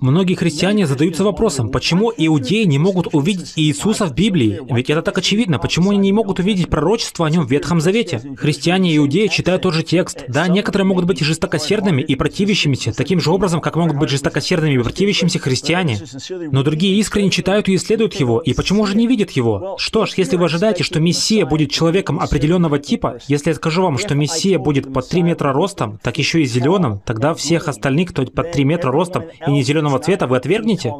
Многие христиане задаются вопросом, почему иудеи не могут увидеть Иисуса в Библии? Ведь это так очевидно. Почему они не могут увидеть пророчество о нем в Ветхом Завете? Христиане и иудеи читают тот же текст. Да, некоторые могут быть жестокосердными и противящимися, таким же образом, как могут быть жестокосердными и противящимися христиане. Но другие искренне читают и исследуют его. И почему же не видят его? Что ж, если вы ожидаете, что Мессия будет человеком определенного типа, если я скажу вам, что Мессия будет под 3 метра ростом, так еще и зеленым, тогда всех остальных, кто под 3 метра ростом и не зеленого цвета, вы отвергнете?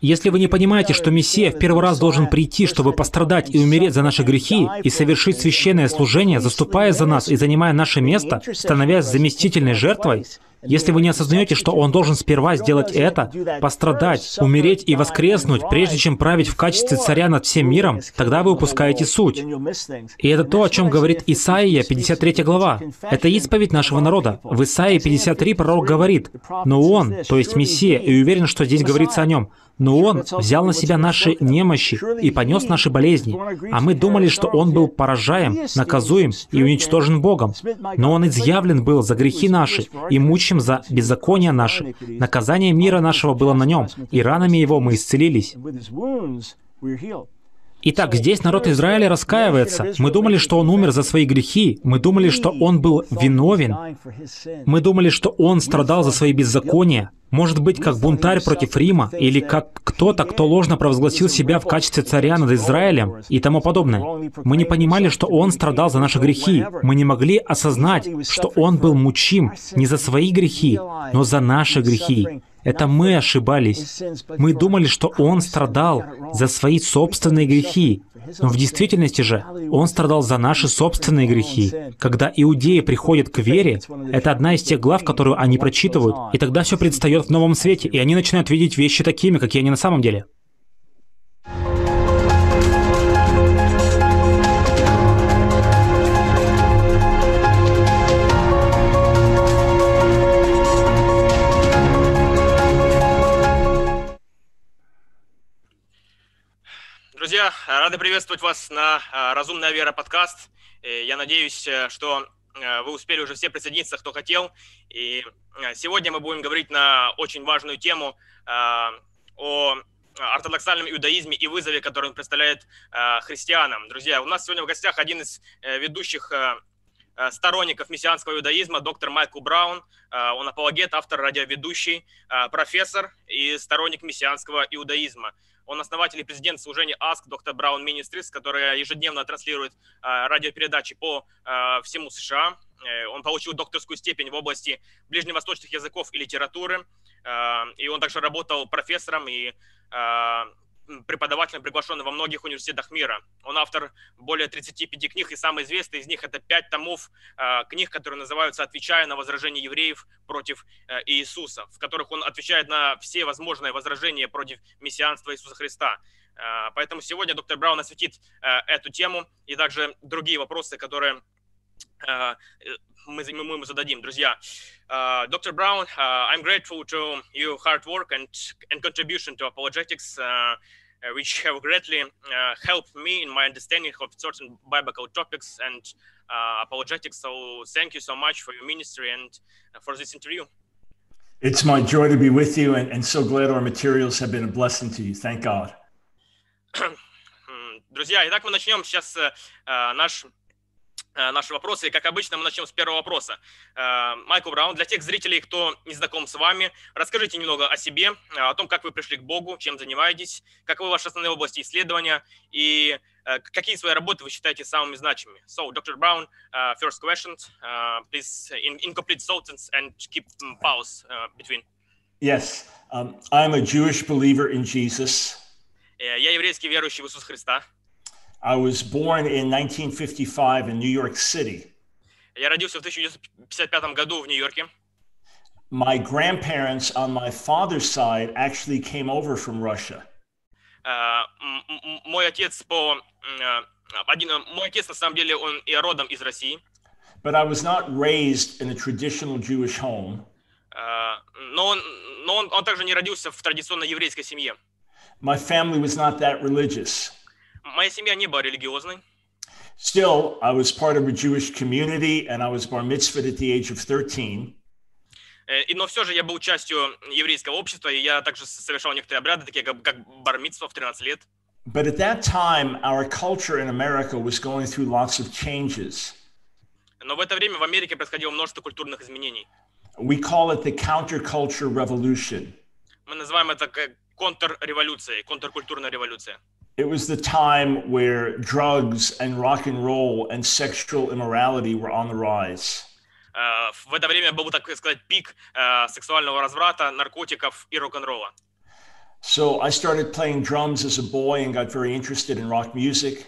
Если вы не понимаете, что Мессия в первый раз должен прийти, чтобы пострадать и умереть за наши грехи, и совершить священное служение, заступая за нас и занимая наше место, становясь заместительной жертвой, если вы не осознаете, что он должен сперва сделать это, пострадать, умереть и воскреснуть, прежде чем править в качестве царя над всем миром, тогда вы упускаете суть. И это то, о чем говорит Исаия, 53 глава. Это исповедь нашего народа. В Исаии 53 пророк говорит, «Но он, то есть Мессия, и уверен, что здесь говорится о нем, но Он взял на себя наши немощи и понес наши болезни, а мы думали, что Он был поражаем, наказуем и уничтожен Богом. Но Он изъявлен был за грехи наши и мучим за беззакония наши. Наказание мира нашего было на Нем, и ранами Его мы исцелились. Итак, здесь народ Израиля раскаивается. Мы думали, что он умер за свои грехи. Мы думали, что он был виновен. Мы думали, что он страдал за свои беззакония. Может быть, как бунтарь против Рима, или как кто-то, кто ложно провозгласил себя в качестве царя над Израилем и тому подобное. Мы не понимали, что он страдал за наши грехи. Мы не могли осознать, что он был мучим не за свои грехи, но за наши грехи. Это мы ошибались. Мы думали, что Он страдал за свои собственные грехи. Но в действительности же Он страдал за наши собственные грехи. Когда иудеи приходят к вере, это одна из тех глав, которую они прочитывают, и тогда все предстает в новом свете, и они начинают видеть вещи такими, какие они на самом деле. Друзья, рады приветствовать вас на а, «Разумная вера» подкаст. Я надеюсь, э, что э, вы успели уже все присоединиться, кто хотел. И э, сегодня мы будем говорить на очень важную тему а, о ортодоксальном иудаизме и вызове, который он представляет а, христианам. Друзья, у нас сегодня в гостях один из ведущих сторонников мессианского иудаизма, доктор Майкл Браун. Он апологет, автор, радиоведущий, профессор и сторонник мессианского иудаизма. Он основатель и президент служения Ask Dr. Brown Ministries, которая ежедневно транслирует э, радиопередачи по э, всему США. Э, он получил докторскую степень в области ближневосточных языков и литературы. Э, и он также работал профессором и преподавателем, приглашенным во многих университетах мира. Он автор более 35 книг, и самый известный из них это пять томов э, книг, которые называются «Отвечая на возражения евреев против э, Иисуса», в которых он отвечает на все возможные возражения против мессианства Иисуса Христа. Э, поэтому сегодня доктор Браун осветит э, эту тему и также другие вопросы, которые uh, мы, мы ему зададим, друзья. Uh, Dr. Brown, uh, I'm grateful to your hard work and, and contribution to apologetics. Uh, which have greatly uh, helped me in my understanding of certain biblical topics and uh, apologetics. So thank you so much for your ministry and for this interview. It's my joy to be with you, and, and so glad our materials have been a blessing to you. Thank God. Друзья, итак, мы начнем сейчас наш Э, наши вопросы. И, как обычно, мы начнем с первого вопроса. Э, Майкл Браун, для тех зрителей, кто не знаком с вами, расскажите немного о себе, э, о том, как вы пришли к Богу, чем занимаетесь, каковы ваши основные области исследования и какие свои работы вы считаете самыми значимыми. So, Dr. Brown, uh, first question, uh, please, in incomplete sentence and keep pause uh, between. Yes, um, I'm a Jewish believer in Jesus. Я еврейский верующий в Иисуса Христа. I was born in 1955 in New York City. Я родился в 1955 году в Нью-Йорке. My grandparents on my father's side actually came over from Russia. Uh, мой отец по uh, один, мой отец на самом деле он и родом из России. But I was not raised in a traditional Jewish home. Uh, но он, но он, он также не родился в традиционной еврейской семье. My family was not that religious. Моя семья не была религиозной. Still, I was part of a Jewish community and I was bar mitzvahed at the age of 13. Э, И, но все же я был частью еврейского общества, и я также совершал некоторые обряды, такие как, как бармитство в 13 лет. But at that time, our culture in America was going through lots of changes. Но в это время в Америке происходило множество культурных изменений. We call it the counterculture revolution. Мы называем это контрреволюцией, контркультурная революция. It was the time where drugs and rock and roll and sexual immorality were on the rise. Э, В это время был, так сказать, пик э, сексуального разврата, наркотиков и рок-н-ролла. So I started playing drums as a boy and got very interested in rock music.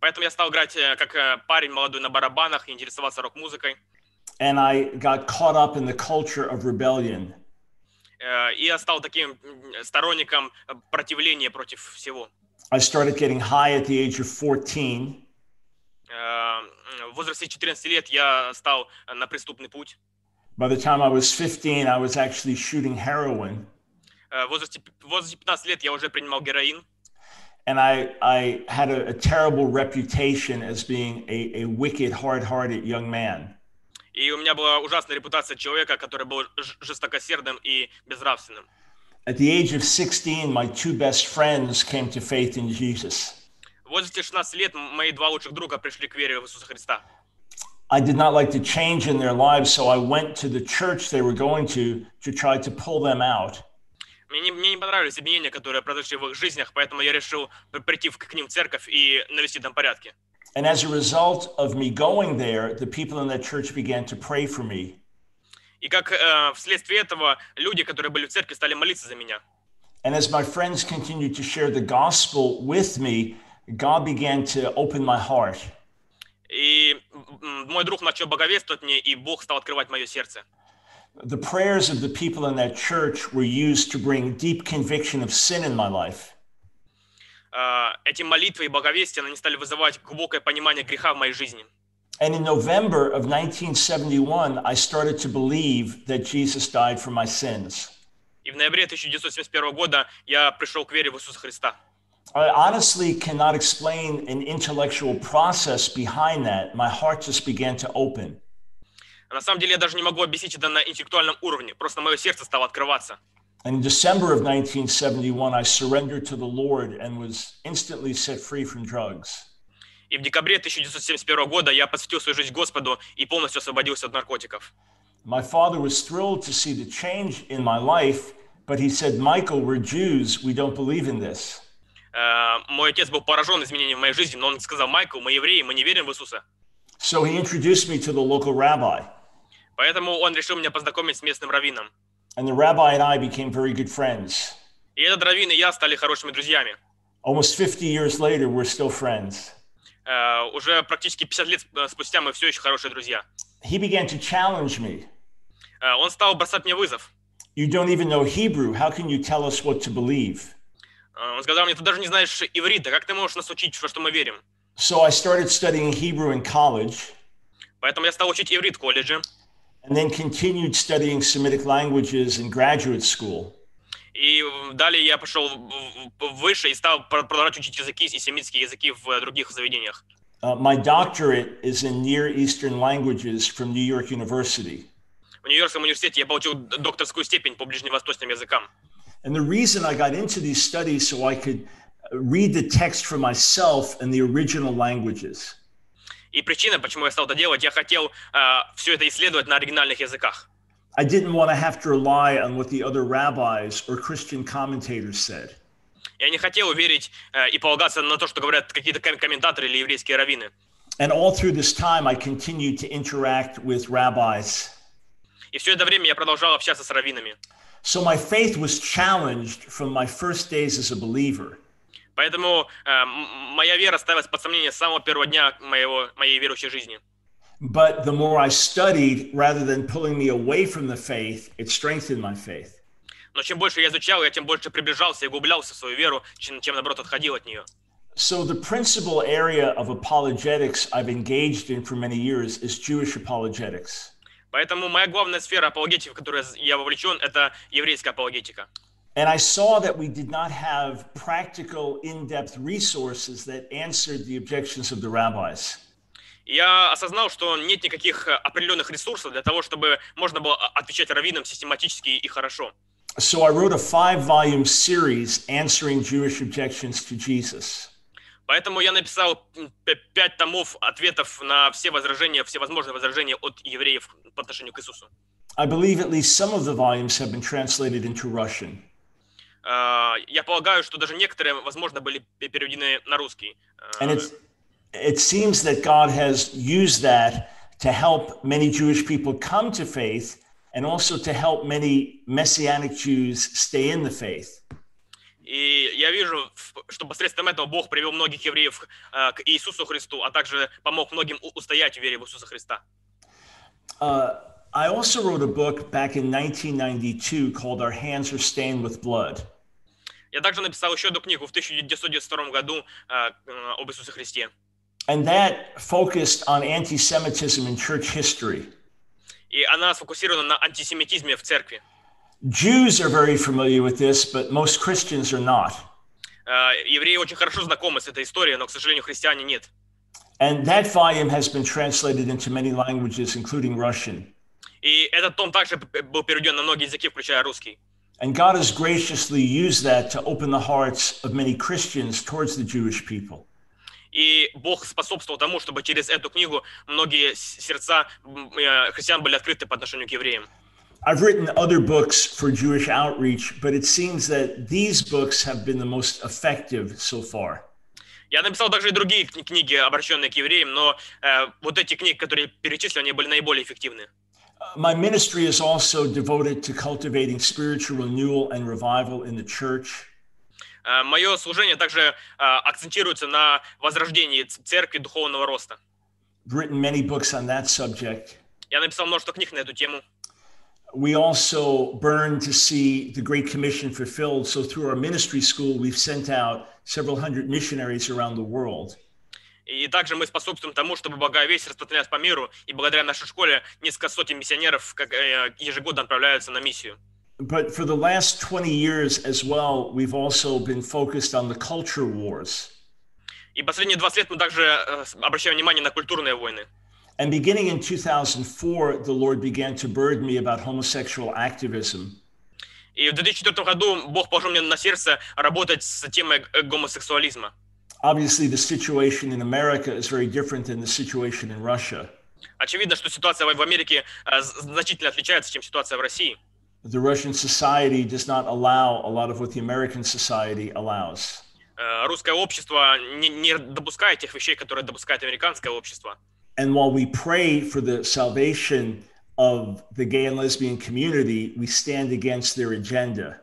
Поэтому я стал играть э, как э, парень молодой на барабанах и интересоваться рок-музыкой. And I got caught up in the culture of rebellion. Э, И я стал таким м, сторонником э, противления против всего. I started getting high at the age of 14. Э, В возрасте 14 лет я стал на преступный путь. By the time I was 15, I was actually shooting heroin. Э, В возрасте, в возрасте 15 лет я уже принимал героин. And I, I had a, a terrible reputation as being a, a wicked, hard hearted young man. И у меня была ужасная репутация человека, который был ж- жестокосердым и безнравственным. At the age of 16, my two best friends came to faith in Jesus. В возрасте 16 лет м- мои два лучших друга пришли к вере в Иисуса Христа. I did not like the change in their lives, so I went to the church they were going to to try to pull them out. Мне не, мне не понравились изменения, которые произошли в их жизнях, поэтому я решил при- прийти в- к ним в церковь и навести там порядки. And as a result of me going there, the people in that church began to pray for me. И как э, вследствие этого люди, которые были в церкви, стали молиться за меня. And as my friends continued to share the gospel with me, God began to open my heart. И мой друг начал боговествовать мне, и Бог стал открывать мое сердце. The prayers of the people in that church were used to bring deep conviction of sin in my life. Э, Эти молитвы и боговестия, они стали вызывать глубокое понимание греха в моей жизни. And in November of 1971, I started to believe that Jesus died for my sins. И в ноябре 1971 года я пришел к вере в Иисуса Христа. I honestly cannot explain an intellectual process behind that. My heart just began to open. На самом деле я даже не могу объяснить это на интеллектуальном уровне. Просто мое сердце стало открываться. And in December of 1971, I surrendered to the Lord and was instantly set free from drugs. И в декабре 1971 года я посвятил свою жизнь Господу и полностью освободился от наркотиков. My father was thrilled to see the change in my life, but he said, Michael, we're Jews. We don't believe in this. Э, Мой отец был поражен изменением в моей жизни, но он сказал, Майкл, мы евреи, мы не верим в Иисуса. So he introduced me to the local rabbi. Поэтому он решил меня познакомить с местным раввином. And the rabbi and I became very good friends. И этот раввин и я стали хорошими друзьями. Almost 50 years later, we're still friends. Э, Уже практически 50 лет э, спустя мы все еще хорошие друзья. He began to challenge me. Э, Он стал бросать мне вызов. You don't even know Hebrew. How can you tell us what to believe? Э, Он сказал мне, ты даже не знаешь иврита, как ты можешь нас учить, во что мы верим? So I started studying Hebrew in college Поэтому я стал учить иврит в колледже. and then continued studying Semitic languages in graduate school. И э, далее я пошел выше и стал пр- продолжать учить языки и семитские языки в э, других заведениях. Uh, my doctorate is in Near Eastern languages from New York University. В Нью-Йоркском университете я получил докторскую степень по ближневосточным языкам. And the reason I got into these studies so I could uh, read the text for myself in the original languages. И причина, почему я стал это делать, я хотел все это исследовать на оригинальных языках. I didn't want to have to rely on what the other rabbis or Christian commentators said. Я не хотел верить э, и полагаться на то, что говорят какие-то ком- комментаторы или еврейские раввины. And all through this time, I continued to interact with rabbis. И все это время я продолжал общаться с раввинами. So my faith was challenged from my first days as a believer. Поэтому э, м- моя вера ставилась под сомнение с самого первого дня моего, моей верующей жизни. But the more I studied, rather than pulling me away from the faith, it strengthened my faith. Но чем больше я изучал, я тем больше приближался и углублялся в свою веру, чем, чем наоборот отходил от нее. So the principal area of apologetics I've engaged in for many years is Jewish apologetics. Поэтому моя главная сфера апологетики, в которой я вовлечен, это еврейская апологетика. And I saw that we did not have practical, in depth resources that answered the objections of the rabbis. Я осознал, что нет никаких э, определенных ресурсов для того, чтобы можно было а- отвечать раввинам систематически и хорошо. So I wrote a five volume series answering Jewish objections to Jesus. Поэтому я написал пять томов ответов на все возражения, всевозможные возражения от евреев по отношению к Иисусу. I believe at least some of the volumes have been translated into Russian. А, Я полагаю, что даже некоторые, возможно, были переведены на русский. And it's, it seems that God has used that to help many Jewish people come to faith and also to help many Messianic Jews stay in the faith. И я вижу, в- что посредством этого Бог привел многих евреев а, к Иисусу Христу, а также помог многим у- устоять в вере в Иисуса Христа. Uh, I also wrote a book back in 1992 called Our Hands Are Stained with Blood. Я также написал еще одну книгу в 1992 году а, э, об Иисусе Христе. And that focused on anti Semitism in church history. И она сфокусирована на антисемитизме в церкви. Jews are very familiar with this, but most Christians are not. А, Евреи очень хорошо знакомы с этой историей, но, к сожалению, христиане нет. And that volume has been translated into many languages, including Russian. И этот том также п- был переведен на многие языки, включая русский. And God has graciously used that to open the hearts of many Christians towards the Jewish people. И Бог способствовал тому, чтобы через эту книгу многие сердца э, христиан были открыты по отношению к евреям. I've written other books for Jewish outreach, but it seems that these books have been the most effective so far. Я написал также и другие кни- книги, обращенные к евреям, но э, вот эти книги, которые перечислил, они были наиболее эффективны. My ministry is also devoted to cultivating spiritual renewal and revival in the church. Мое служение также э, акцентируется на возрождении церкви духовного роста. Written many books on that subject. Я написал множество книг на эту тему. We also burn to see the Great Commission fulfilled. So, through our ministry school, we've sent out several hundred missionaries around the world. И также мы способствуем тому, чтобы Благая Весть распространялась по миру, и благодаря нашей школе несколько сотен миссионеров э, ежегодно отправляются на миссию. But for the last 20 years as well, we've also been focused on the culture wars. И последние 20 лет мы также э, с- обращаем внимание на культурные войны. And beginning in 2004, the Lord began to burden me about homosexual activism. И в 2004 году Бог положил мне на сердце работать с темой э, гомосексуализма. Obviously, the situation in America is very different than the situation in Russia. Очевидно, что ситуация в в Америке э, з- значительно отличается, чем ситуация в России. The Russian society does not allow a lot of what the American society allows. Э, Русское общество не, не допускает тех вещей, которые допускает американское общество. And while we pray for the salvation of the gay and lesbian community, we stand against their agenda.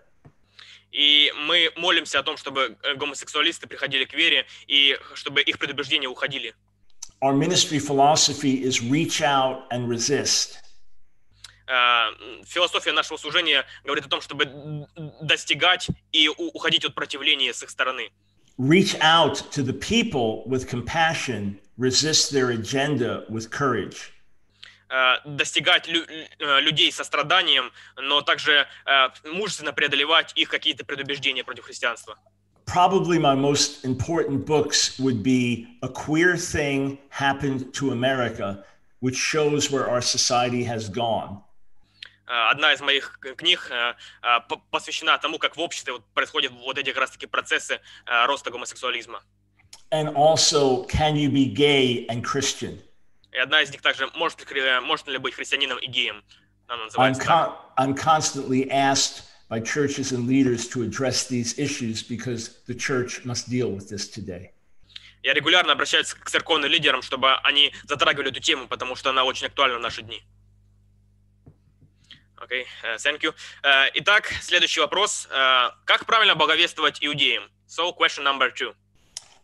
И мы молимся о том, чтобы э, гомосексуалисты приходили к вере и чтобы их предубеждения уходили. Our ministry philosophy is reach out and resist. Э, Философия нашего служения говорит о том, чтобы д- достигать и у- уходить от противления с их стороны. Reach out to the people with compassion, resist their agenda with courage. Э, Достигать лю- э, людей со страданием, но также э, мужественно преодолевать их какие-то предубеждения против христианства. Probably my most important books would be A Queer Thing Happened to America, which shows where our society has gone. Э, Одна из моих книг э, э, по- посвящена тому, как в обществе происходят вот эти как раз-таки процессы роста гомосексуализма. And also, Can You Be Gay and Christian? И одна из них также может, ли можно ли быть христианином и геем. Она I'm, называется так. con- I'm constantly asked by churches and leaders to address these issues because the church must deal with this today. Я регулярно обращаюсь к церковным лидерам, чтобы они затрагивали эту тему, потому что она очень актуальна в наши дни. Окей, э, thank you. Э, Итак, следующий вопрос. Э, Как правильно благовествовать иудеям? So, question number two.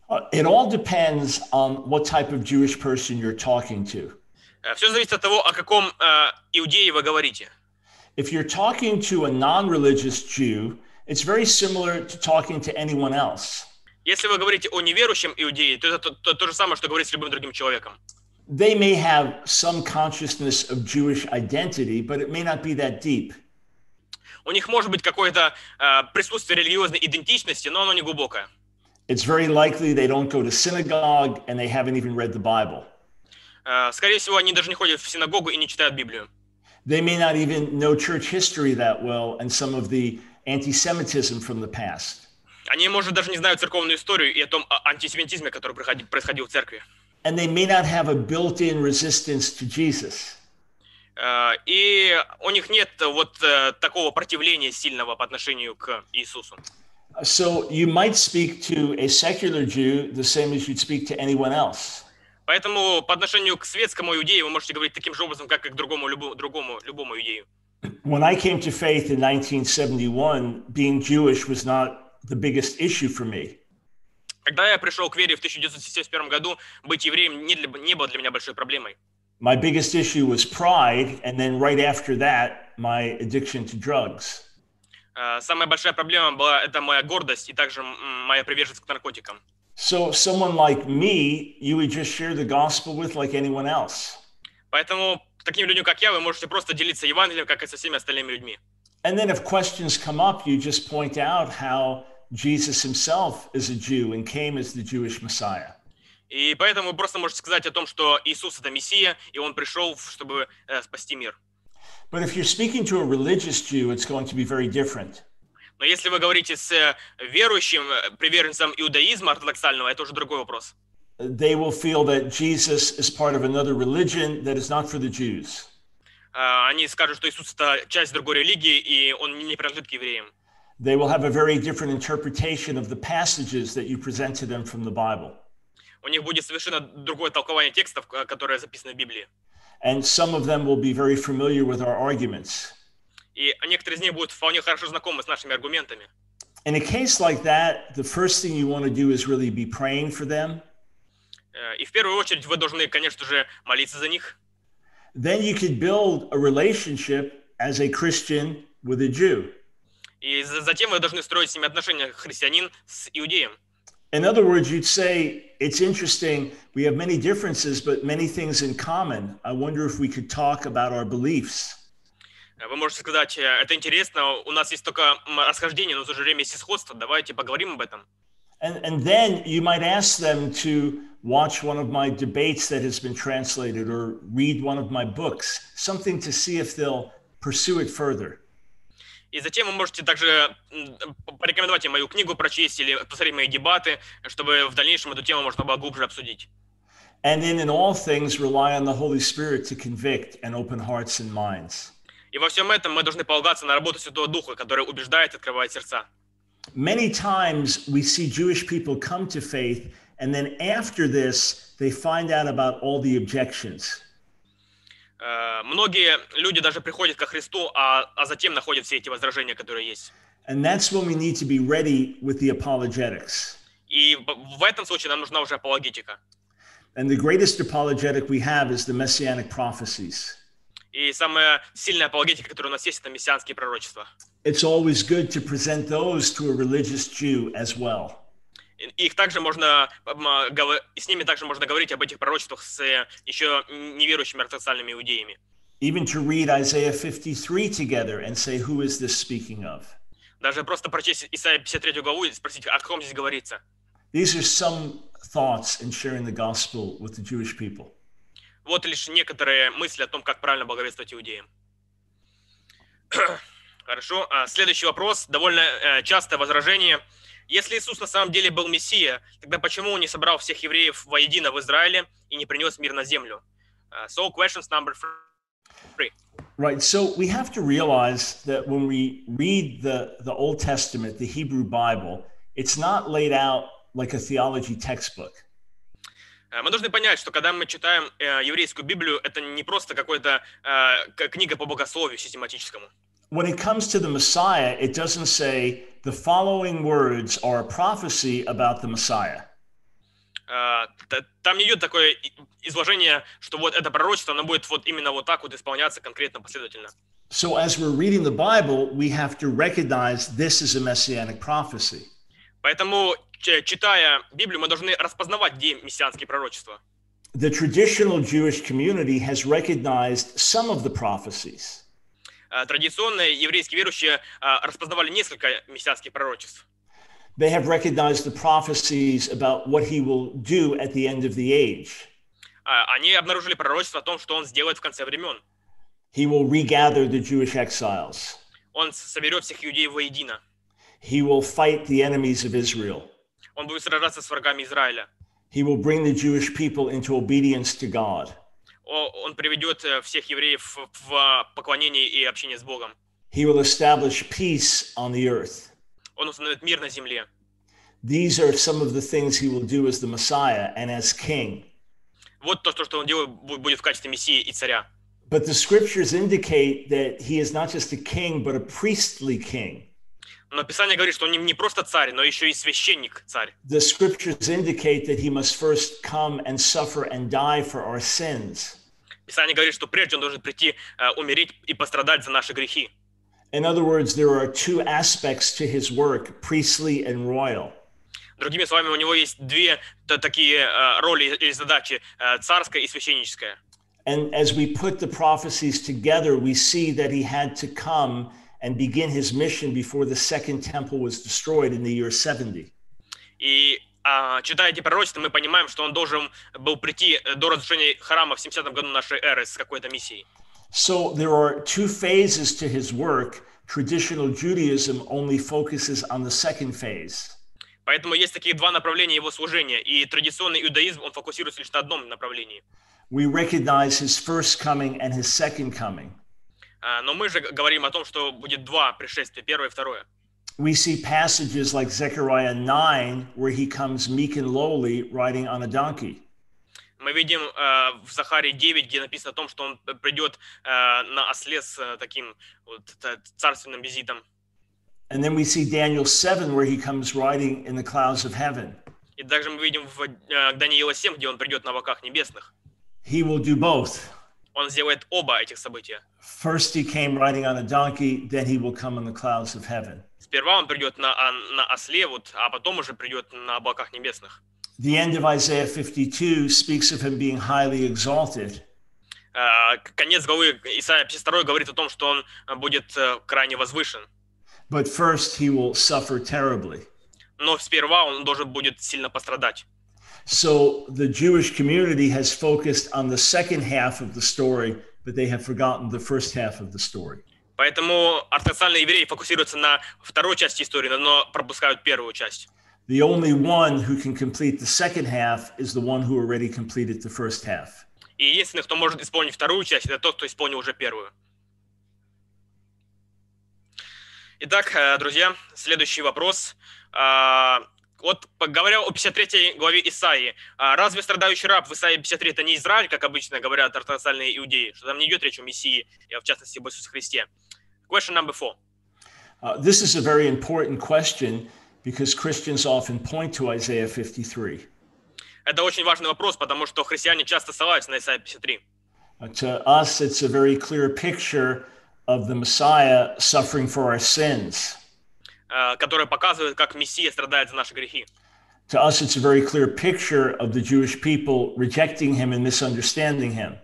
Uh, it all depends on what type of Jewish person you're talking to. Все зависит от того, о каком иудее вы говорите. If you're talking to a non religious Jew, it's very similar to talking to anyone else. Если вы говорите о неверующем иудее, то это то, то- то же самое, что говорить с любым другим человеком. They may have some consciousness of Jewish identity, but it may not be that deep. У них может быть какое-то э, присутствие религиозной идентичности, но оно не глубокое. It's very likely they don't go to synagogue and they haven't even read the Bible. Э, Скорее всего, они даже не ходят в синагогу и не читают Библию. They may not even know church history that well and some of the anti Semitism from the past. Они, может, даже не знают церковную историю и о том а- антисемитизме, который проходи- происходил в церкви. And they may not have a built in resistance to Jesus. Э, И у них нет вот э, такого противления сильного по отношению к Иисусу. So you might speak to a secular Jew the same as you'd speak to anyone else. Поэтому по отношению к светскому иудею вы можете говорить таким же образом, как и к другому, любу- другому, любому иудею. When I came to faith in 1971, being Jewish was not the biggest issue for me. Когда я пришел к вере в 1971 году, быть евреем не, для- не было для меня большой проблемой. My biggest issue was pride, and then right after that, my addiction to drugs. Э, Самая большая проблема была это моя гордость и также моя приверженность к наркотикам. So, someone like me, you would just share the gospel with like anyone else. Поэтому таким людям, как я, вы можете просто делиться Евангелием, как и со всеми остальными людьми. And then, if questions come up, you just point out how Jesus himself is a Jew and came as the Jewish Messiah. И поэтому вы просто можете сказать о том, что Иисус это Мессия, и Он пришел, чтобы э, спасти мир. But if you're speaking to a religious Jew, it's going to be very different. Но если вы говорите с э, верующим э, приверженцем иудаизма ортодоксального, это уже другой вопрос. They will feel that Jesus is part of another religion that is not for the Jews. Э, Они скажут, что Иисус это часть другой религии, и Он не принадлежит к евреям. They will have a very different interpretation of the passages that you present to them from the Bible. У них будет совершенно другое толкование текстов, э, которые записаны в Библии. And some of them will be very familiar with our arguments. И некоторые из них будут вполне хорошо знакомы с нашими аргументами. In a case like that, the first thing you want to do is really be praying for them. Э, И в первую очередь вы должны, конечно же, молиться за них. Then you could build a relationship as a Christian with a Jew. И за- затем вы должны строить с ними отношения христианин с иудеем. In other words, you'd say, It's interesting. We have many differences, but many things in common. I wonder if we could talk about our beliefs. Э, Вы можете сказать, э, это интересно, у нас есть только м, расхождение, но в то же время есть и сходство, давайте поговорим об этом. And, and then you might ask them to watch one of my debates that has been translated or read one of my books, something to see if they'll pursue it further. И затем вы можете также порекомендовать им мою книгу прочесть или посмотреть мои дебаты, чтобы в дальнейшем эту тему можно было глубже обсудить. And then in all things, rely on the Holy Spirit to convict and open hearts and minds. И во всем этом мы должны полагаться на работу Святого Духа, который убеждает и открывает сердца. Many times we see Jewish people come to faith, and then after this, they find out about all the objections. Э, Многие люди даже приходят ко Христу, а, а затем находят все эти возражения, которые есть. And that's when we need to be ready with the apologetics. И в этом случае нам нужна уже апологетика. And the greatest apologetic we have is the messianic prophecies. И самая сильная апологетика, которая у нас есть, это мессианские пророчества. It's always good to present those to a religious Jew as well. Их также можно, и с ними также можно говорить об этих пророчествах с э, еще неверующими ортодоксальными иудеями. Even to read Isaiah 53 together and say, Who is this speaking of? Даже просто прочесть Исайя 53 главу и спросить, о ком здесь говорится. These are some thoughts in sharing the gospel with the Jewish people. Вот лишь некоторые мысли о том, как правильно благовествовать иудеям. Хорошо. А, Следующий вопрос. Довольно э, частое возражение. Если Иисус на самом деле был Мессия, тогда почему Он не собрал всех евреев воедино в Израиле и не принес мир на землю? А, So, questions number three. Right. So we have to realize that when we read the, the Old Testament, the Hebrew Bible, it's not laid out like a theology textbook. Э, Мы должны понять, что когда мы читаем э, еврейскую Библию, это не просто какая-то э, книга по богословию систематическому. When it comes to the Messiah, it doesn't say the following words are a prophecy about the Messiah. Э, т- Там не идет такое и- изложение, что вот это пророчество, оно будет вот именно вот так вот исполняться конкретно, последовательно. So as we're reading the Bible, we have to recognize this is a messianic prophecy. Поэтому, ч- читая Библию, мы должны распознавать, где мессианские пророчества. The traditional Jewish community has recognized some of the prophecies. Э, Традиционные еврейские верующие э, распознавали несколько мессианских пророчеств. They have recognized the prophecies about what he will do at the end of the age. а, они обнаружили пророчество о том, что он сделает в конце времен. He will regather the Jewish exiles. Он соберет всех иудеев воедино. He will fight the enemies of Israel. Он будет сражаться с врагами Израиля. He will bring the Jewish people into obedience to God. Он приведет э, всех евреев в- поклонение и общение с Богом. He will establish peace on the earth. Он установит мир на земле. These are some of the things he will do as the Messiah and as king. Вот то, что- он делает, бу- будет в качестве мессии и царя. But the scriptures indicate that he is not just a king, but a priestly king. Но Писание говорит, что он не просто царь, но еще и священник царь. The scriptures indicate that he must first come and suffer and die for our sins. Писание говорит, что прежде он должен прийти, э, умереть и пострадать за наши грехи. In other words, there are two aspects to his work priestly and royal. Другими словами, у него есть две та- такие э, роли или задачи, э, царская и священническая. And as we put the prophecies together, we see that he had to come and begin his mission before the second temple was destroyed in the year 70. И а, читая эти пророчества, мы понимаем, что он должен был прийти э, до разрушения храма в 70 году нашей эры с какой-то миссией. So there are two phases to his work. Traditional Judaism only focuses on the second phase. Поэтому есть такие два направления его служения. И традиционный иудаизм, он фокусируется лишь на одном направлении. We recognize his first coming and his second coming. А, Но мы же говорим о том, что будет два пришествия, первое и второе. We see passages like Zechariah 9, where he comes meek and lowly riding on a donkey. Мы видим э, в Захарии 9, где написано о том, что он п- придет э, на осле с э, таким вот, т- царственным визитом. And then we see Daniel 7, where he comes riding in the clouds of heaven. И также мы видим в э, Даниила 7, где он придет на облаках небесных. He will do both. Он сделает оба этих события. First, he came riding on a donkey, then he will come in the clouds of heaven. Сперва он придет на, а, на осле, вот, а потом уже придет на облаках небесных. The end of Isaiah 52 speaks of him being highly exalted. Э, Конец главы Исаия 52 говорит о том, что он э, будет э, крайне возвышен. But first, he will suffer terribly. Но сперва он должен будет сильно пострадать. So the Jewish community has focused on the second half of the story, but they have forgotten the first half of the story. Поэтому ортодоксальные евреи фокусируются на второй части истории, но пропускают первую часть. The only one who can complete the second half is the one who already completed the first half. И единственный, кто может исполнить вторую часть, это тот, кто исполнил уже первую. Итак, э, друзья, следующий вопрос. А, Вот говоря о 53 главе Исаии, а разве страдающий раб в Исаии 53 это не Израиль, как обычно говорят ортодоксальные иудеи, что там не идет речь о Мессии, и в частности об Иисусе Христе? Question number four. Uh, this is a very important question because Christians often point to Isaiah 53. Это очень важный вопрос, потому что христиане часто ссылаются на Исаия 53. Uh, to us, it's a very clear picture of the Messiah suffering for our sins. Э, которая показывает, как Мессия страдает за наши грехи. To us, it's a very clear picture of the Jewish people rejecting him and misunderstanding him.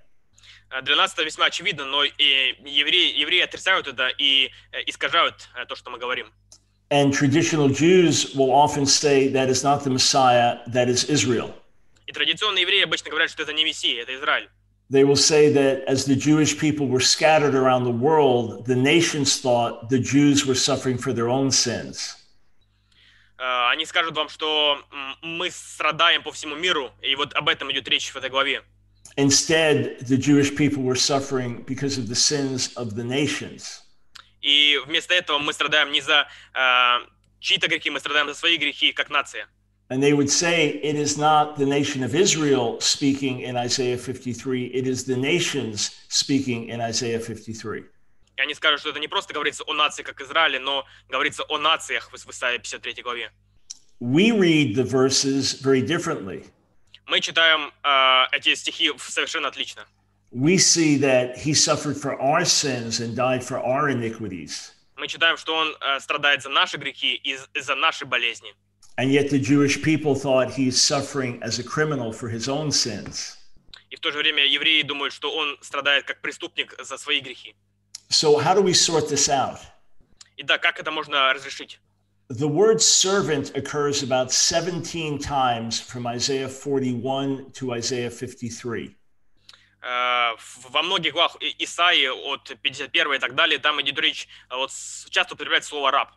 Э, Для нас это весьма очевидно, но и евреи, евреи отрицают это и э, искажают то, что мы говорим. And traditional Jews will often say that is not the Messiah, that is Israel. И традиционные евреи обычно говорят, что это не Мессия, это Израиль. They will say that as the Jewish people were scattered around the world, the nations thought the Jews were suffering for their own sins. Э, Они скажут вам, что м, мы страдаем по всему миру, и вот об этом идет речь в этой главе. Instead, the Jewish people were suffering because of the sins of the nations. И вместо этого мы страдаем не за э, чьи-то грехи, мы страдаем за свои грехи, как нация. And they would say, it is not the nation of Israel speaking in Isaiah 53, it is the nations speaking in Isaiah 53. И они скажут, что это не просто говорится о нации, как Израиле, но говорится о нациях в в Исаии 53 главе. We read the verses very differently. Мы читаем э, эти стихи совершенно отлично. We see that he suffered for our sins and died for our iniquities. Мы читаем, что он э, страдает за наши грехи и з- и за наши болезни. And yet the Jewish people thought he's suffering as a criminal for his own sins. И в то же время евреи думают, что он страдает как преступник за свои грехи. So, how do we sort this out? И да, как это можно разрешить? The word servant occurs about 17 times from Isaiah 41 to Isaiah 53. Э, в- Во многих главах И- Исаии от 51 и так далее, там идет речь, э, вот с- часто употребляется слово «раб».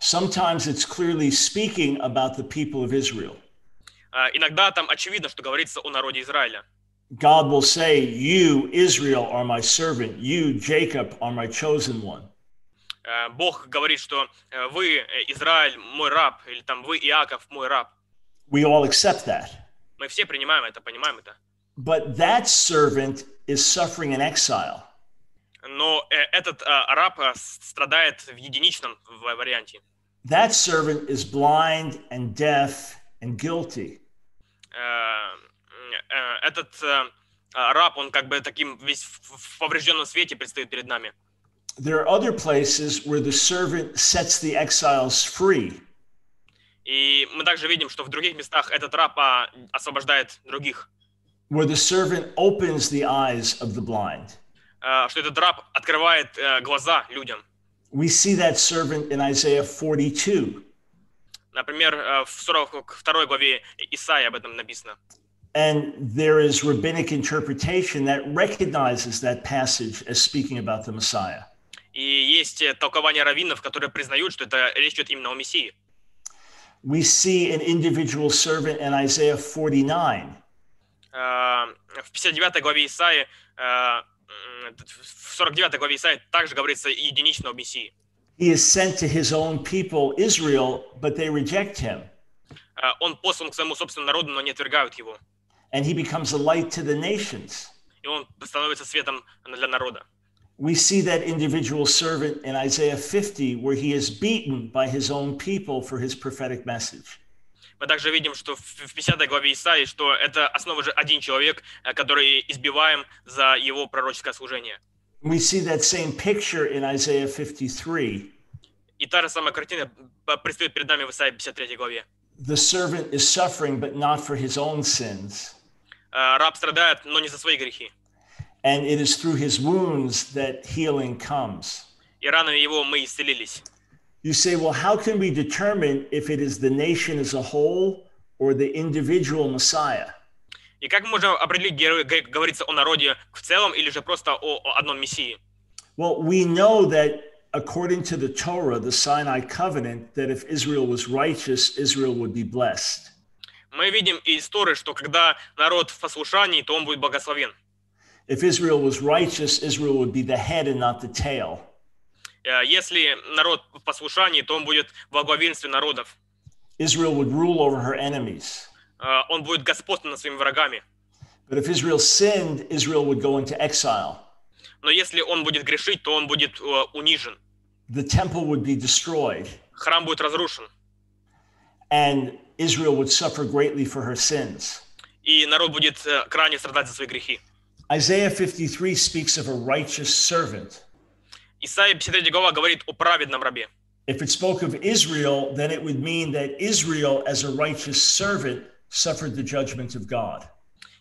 Sometimes it's clearly speaking about the people of Israel. Э, Иногда там очевидно, что говорится о народе Израиля. God will say, You, Israel, are my servant. You, Jacob, are my chosen one. Э, Бог говорит, что э, вы, э, Израиль, мой раб, или там вы, Иаков, мой раб. We all accept that. Мы все принимаем это, понимаем это. But that servant is suffering in exile. Но э, этот э, раб э, с- страдает в единичном в- варианте. That servant is blind and deaf and guilty. Э, э, Этот э, э, раб, он как бы таким весь в в поврежденном свете предстоит перед нами. There are other places where the servant sets the exiles free. И мы также видим, что в других местах этот раб а, освобождает других. where the servant opens the eyes of the blind. Э, Что этот раб открывает э, глаза людям. We see that servant in Isaiah 42. Например, э, в 42 главе Исаия об этом написано. And there is rabbinic interpretation that recognizes that passage as speaking about the Messiah. И есть э, толкования раввинов, которые признают, что это речь идет именно о Мессии. We see an individual servant in Isaiah 49. Э, В 59 главе Исаии, э, м, в 49 главе Исаии также говорится единично о Мессии. He is sent to his own people, Israel, but they reject him. Э, Он послан к своему собственному народу, но не отвергают его. And he becomes a light to the nations. И он становится светом для народа. We see that individual servant in Isaiah 50, where he is beaten by his own people for his prophetic message. Мы также видим, что в в 50 главе Исаии, что это основа же один человек, э, который избиваем за его пророческое служение. We see that same picture in Isaiah 53. И та же самая картина п- предстает перед нами в Исаии 53 главе. The servant is suffering, but not for his own sins. Э, Раб страдает, но не за свои грехи. And it is through his wounds that healing comes. И ранами его мы исцелились. You say, well, how can we determine if it is the nation as a whole or the individual Messiah? И как мы можем определить, где г- говорится о народе в целом или же просто о, о одном Мессии? Well, we know that according to the Torah, the Sinai covenant, that if Israel was righteous, Israel would be blessed. Мы видим из истории, что когда народ в послушании, то он будет благословен. If Israel was righteous, Israel would be the head and not the tail. Э, Если народ в послушании, то он будет в главенстве народов. Israel would rule over her enemies. Э, Он будет господствовать над своими врагами. But if Israel sinned, Israel would go into exile. Но если он будет грешить, то он будет э, унижен. The temple would be destroyed, Храм будет разрушен. and Israel would suffer greatly for her sins. И народ будет крайне страдать за свои грехи. Isaiah 53 speaks of a righteous servant. Исаия 53 глава говорит о праведном рабе. If it spoke of Israel, then it would mean that Israel, as a righteous servant, suffered the judgment of God.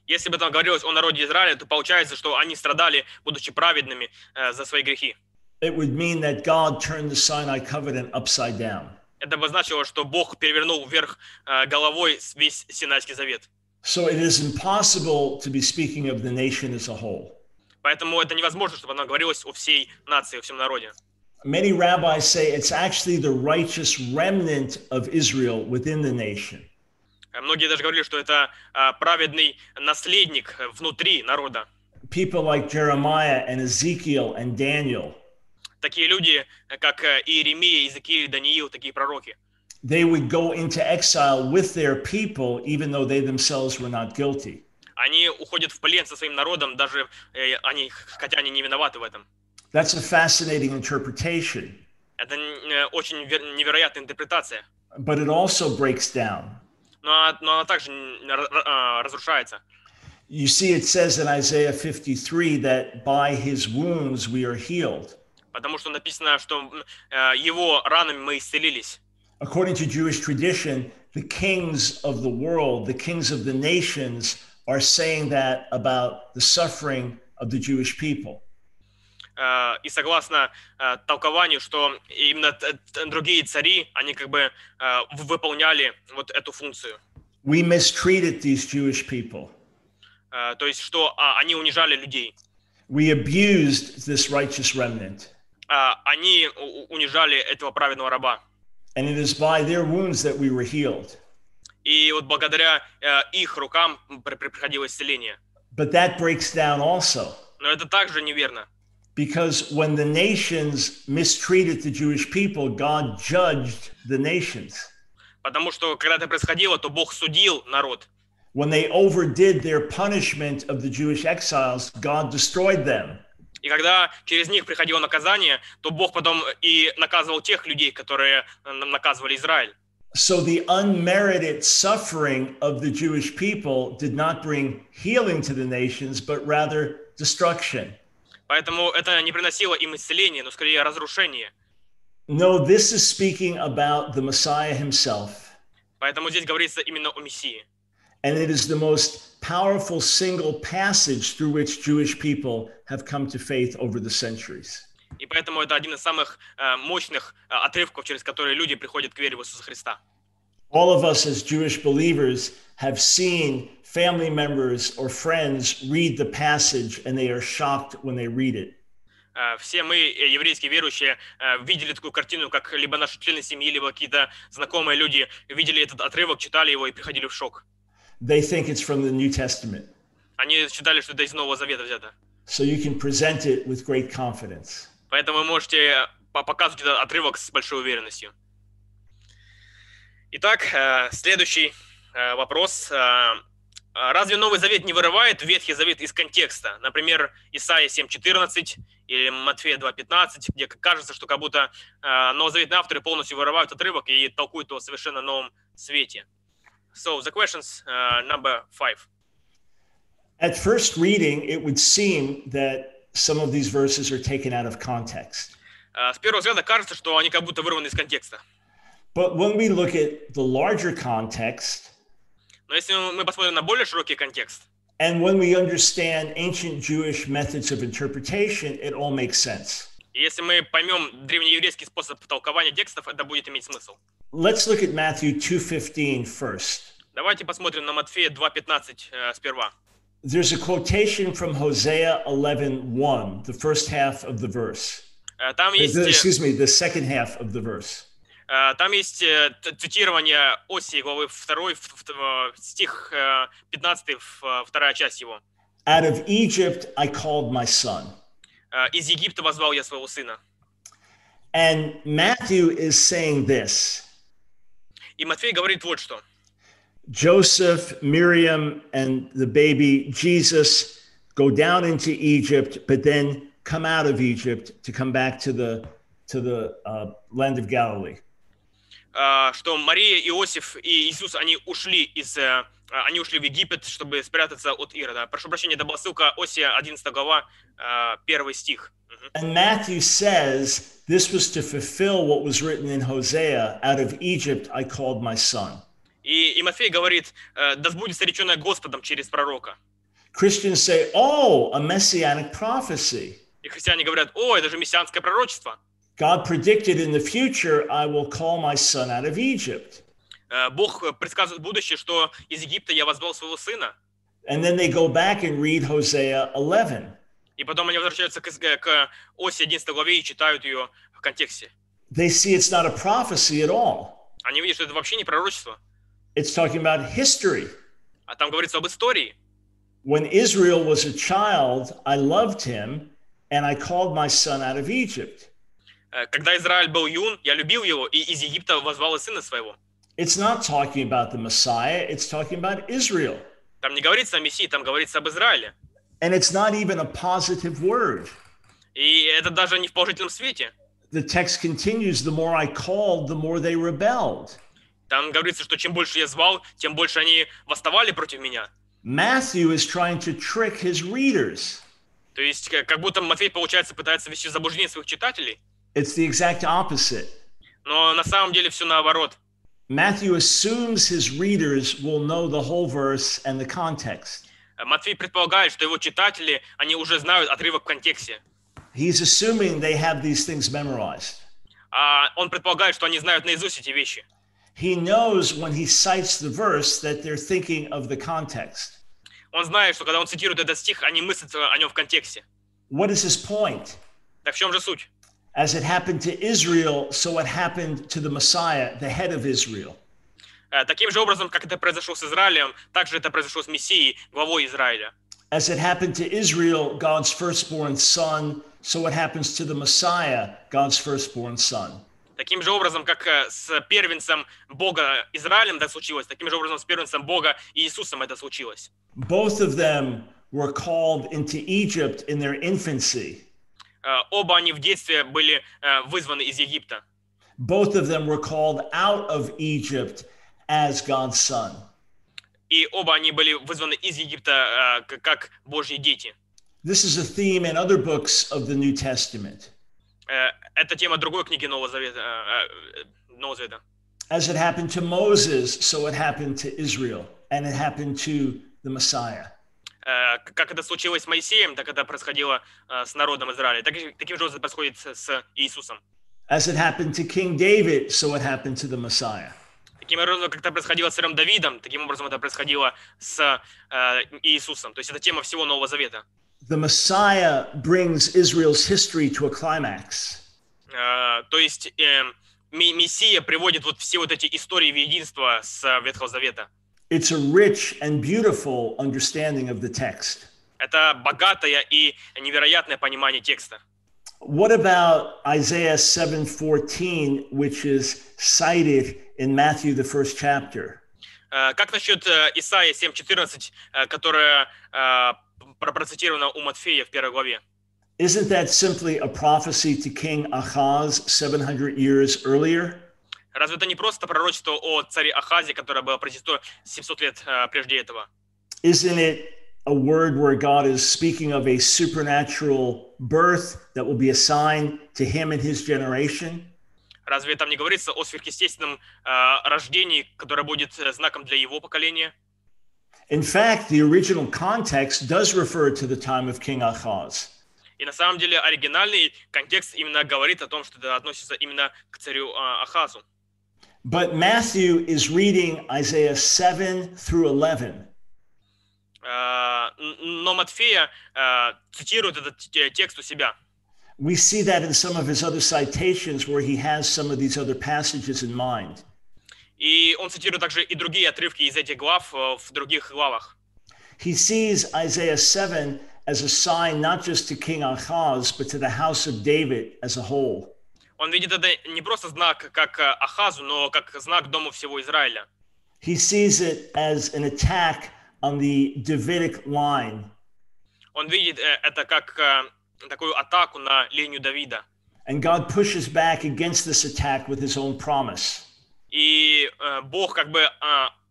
Если бы там говорилось о народе Израиля, то получается, что они страдали, будучи праведными э, за свои грехи. It would mean that God turned the Sinai covenant upside down. Это бы значило, что Бог перевернул вверх э, головой весь Синайский завет. So it is impossible to be speaking of the nation as a whole. Поэтому это невозможно, чтобы оно говорилось о всей нации, о всем народе. Many rabbis say it's actually the righteous remnant of Israel within the nation. Э, Многие даже говорили, что это э, праведный наследник э, внутри народа. People like Jeremiah and Ezekiel and Daniel, Такие люди, э, как э, Иеремия, Иезекииль, Даниил, такие пророки. they would go into exile with their people, even though they themselves were not guilty. Они уходят в плен со своим народом, даже э, они, хотя они не виноваты в этом. That's a fascinating interpretation, Это э, очень вер- невероятная интерпретация. but it also breaks down. Но, она- но она также а, разрушается. You see, it says in Isaiah 53 that by his wounds we are healed. Потому что написано, что э, его ранами мы исцелились. According to Jewish tradition, the kings of the world, the kings of the nations, are saying that about the suffering of the Jewish people. э, и согласно э, толкованию, что именно т- т- другие цари, они как бы э, в- выполняли вот эту функцию. We mistreated these Jewish people. Э, то есть, что а, они унижали людей. We abused this righteous remnant. А, они у- у- унижали этого праведного раба. And it is by their wounds that we were healed. И вот благодаря э, их рукам при- при- приходило исцеление. But that breaks down also. Но это также неверно. Because when the nations mistreated the Jewish people, God judged the nations. Потому что когда это происходило, то Бог судил народ. When they overdid their punishment of the Jewish exiles, God destroyed them. И когда через них приходило наказание, то Бог потом и наказывал тех людей, которые э, наказывали Израиль. So the unmerited suffering of the Jewish people did not bring healing to the nations, but rather destruction. Поэтому это не приносило им исцеления, но скорее разрушение. No, this is speaking about the Messiah himself. Поэтому здесь говорится именно о Мессии. And it is the most powerful single passage through which Jewish people have come to faith over the centuries. И поэтому это один из самых э, мощных э, отрывков, через которые люди приходят к вере в Иисуса Христа. All of us as Jewish believers have seen family members or friends read the passage and they are shocked when they read it. Э, Все мы, еврейские верующие, видели такую картину, как либо наши члены семьи, либо какие-то знакомые люди видели этот отрывок, читали его и приходили в шок. They think it's from the New Testament. Они считали, что это из Нового Завета взято. So you can present it with great confidence. Поэтому вы можете по- показывать этот отрывок с большой уверенностью. Итак, э, следующий э, вопрос. Э, э, Разве Новый Завет не вырывает Ветхий Завет из контекста? Например, Исаия 7.14 или Матфея 2.15, где кажется, что как будто э, новозаветные авторы полностью вырывают отрывок и толкуют его в совершенно новом свете. So, the questions number five. At first reading, it would seem that some of these verses are taken out of context. Э, С первого взгляда кажется, что они как будто вырваны из контекста. But when we look at the larger context, Но если мы посмотрим на более широкий контекст, and when we understand ancient Jewish methods of interpretation, it all makes sense. И если мы поймем древнееврейский способ толкования текстов, это будет иметь смысл. Let's look at Matthew 2:15 first. Давайте посмотрим на Матфея 2.15 э, сперва. There's a quotation from Hosea 11 1, the first half of the verse. Э, там э, есть... Э, excuse me, the second half of the verse. Там есть цитирование Осии главы 2, стих 15, вторая часть его. Out of Egypt I called my son. Из Египта возвал я своего сына. And Matthew is saying this. И Матфей говорит вот что. Joseph, Miriam, and the baby Jesus go down into Egypt, but then come out of Egypt to come back to the to the uh, land of Galilee. э, что Мария, Иосиф и Иисус, они ушли из, э, они ушли в Египет, чтобы спрятаться от Ирода. Прошу прощения, это была ссылка Осия, 11 глава, э, первый стих. Мгм. And Matthew says this was to fulfill what was written in Hosea out of Egypt I called my son. И, и Матфей говорит, э, да сбудется реченное Господом через пророка. Christians say, oh, a messianic prophecy. И христиане говорят, о, это же мессианское пророчество. God predicted in the future, I will call my son out of Egypt. Э, Бог э, предсказывает будущее, что из Египта я возвал своего сына. And then they go back and read Hosea 11. И потом они возвращаются к, к оси 11 главе и читают ее в контексте. They see it's not a prophecy at all. Они видят, что это вообще не пророчество, It's talking about history. а там говорится об истории. When Israel was a child, I loved him and I called my son out of Egypt. Э, Когда Израиль был юн, я любил его, и из Египта возвал и сына своего. It's not talking about the Messiah, it's talking about Israel. Там не говорится о Мессии, там говорится об Израиле. And it's not even a positive word. И это даже не в положительном свете. The text continues the more I called, the more they rebelled. Там говорится, что чем больше я звал, тем больше они восставали против меня. Matthew is trying to trick his readers. То есть как будто Матфей, получается, пытается вести в заблуждение своих читателей. It's the exact opposite. Но на самом деле все наоборот. Matthew assumes his readers will know the whole verse and the context. Матфей предполагает, что его читатели, они уже знают отрывок в контексте. He's assuming they have these things memorized. А он предполагает, что они знают наизусть эти вещи. He knows when he cites the verse that they're thinking of the context. Он знает, что когда он цитирует этот стих, они мыслят о нем в контексте. What is his point? Так в чем же суть? As it happened to Israel, so it happened to the Messiah, the head of Israel. Э, Таким же образом, как это произошло с Израилем, также это произошло с Мессией, главой Израиля. As it happened to Israel, God's firstborn son, so it happens to the Messiah, God's firstborn son. Таким же образом, как э, с первенцем Бога Израилем это случилось, таким же образом с первенцем Бога Иисусом это случилось. Both of them were called into Egypt in their infancy. Э, Оба они в детстве были э, вызваны из Египта. Both of them were called out of Egypt as God's son. И оба они были вызваны из Египта как Божьи дети. This is a theme in other books of the New Testament. Э, Это тема другой книги Нового Завета. э, э, Нового Завета. As it happened to Moses, so it happened to Israel, and it happened to the Messiah. Как это случилось с Моисеем, так это происходило с народом Израиля. Таким же образом происходит с- Иисусом. As it happened to King David, so it happened to the Messiah. Таким образом, как это происходило с царем Давидом, таким образом это происходило с Иисусом. То есть это тема всего Нового Завета. The Messiah brings Israel's history to a climax. Э, То есть э, Ме- Мессия приводит вот все вот эти истории в единство с э, Ветхого Завета. It's a rich and beautiful understanding of the text. Это богатое и невероятное понимание текста. What about Isaiah 7:14, which is cited in Matthew the first chapter? Э, Как насчет э, Исаия 7.14, э, которая про- процитирована у Матфея в первой главе? Isn't that simply a prophecy to King Ahaz 700 years earlier? Разве это не просто пророчество о царе Ахазе, которое было произнесено 700 лет э, прежде этого? Isn't it a word where God is speaking of a supernatural birth that will be assigned to him and his generation? Разве там не говорится о сверхъестественном э, рождении, которое будет э, знаком для его поколения? In fact, the original context does refer to the time of King Ahaz. И на самом деле оригинальный контекст именно говорит о том, что это относится именно к царю э, Ахазу. But Matthew is reading Isaiah 7 through 11. Э, н- но Матфея э, цитирует этот те- текст у себя. We see that in some of his other citations where he has some of these other passages in mind. И он цитирует также и другие отрывки из этих глав э, в других главах. He sees Isaiah 7 as a sign not just to King Ahaz, but to the house of David as a whole. Он видит это не просто знак как э, Ахазу, но как знак дому всего Израиля. He sees it as an attack on the Davidic line. Он видит э, это как такую атаку на линию Давида. And God pushes back against this attack with his own promise. И э, Бог как бы э,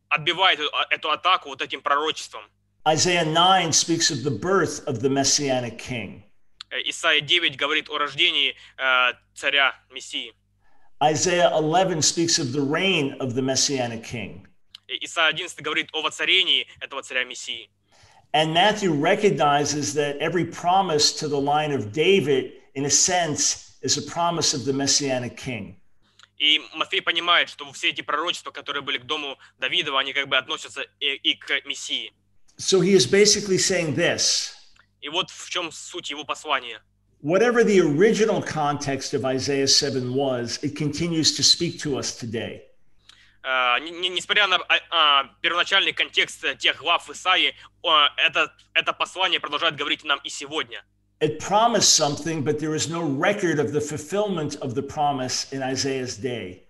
отбивает эту, эту атаку вот этим пророчеством. Isaiah 9 speaks of the birth of the Messianic king. Э, Исайя 9 говорит о рождении э, царя Мессии. Isaiah 11 speaks of the reign of the Messianic king. И Исайя 11 говорит о воцарении этого царя Мессии. And Matthew recognizes that every promise to the line of David, in a sense, is a promise of the Messianic king. И Матфей понимает, что все эти пророчества, которые были к дому Давидова, они как бы относятся и, и к Мессии. So he is basically saying this И вот в чем суть его послания. whatever the original context of Isaiah 7 was, it continues to speak to us today. А, не- не- Несмотря на а, первоначальный контекст тех глав Исаии, а, это, это послание продолжает говорить нам и сегодня. It promised something, but there is no record of the fulfillment of the promise in Isaiah's day.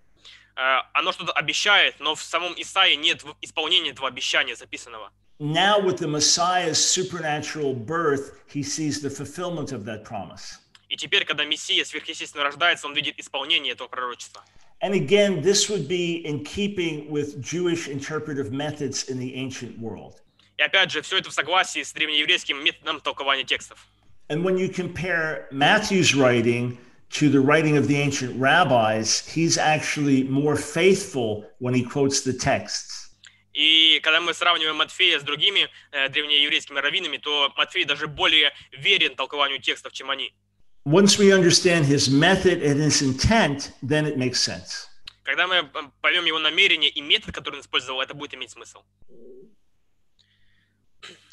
А, Оно что-то обещает, но в самом Исаии нет в- исполнения этого обещания записанного. Now, with the Messiah's supernatural birth, he sees the fulfillment of that promise. И теперь, когда Мессия сверхъестественно рождается, он видит исполнение этого пророчества. And again, this would be in keeping with Jewish interpretive methods in the ancient world. И опять же, все это в согласии с древнееврейским методом толкования текстов. And when you compare Matthew's writing to the writing of the ancient rabbis, he's actually more faithful when he quotes the texts. И когда мы сравниваем Матфея с другими э, древнееврейскими раввинами, то Матфей даже более верен толкованию текстов, чем они. Once we understand his method and his intent, then it makes sense. Когда мы м, поймем его намерение и метод, который он использовал, это будет иметь смысл.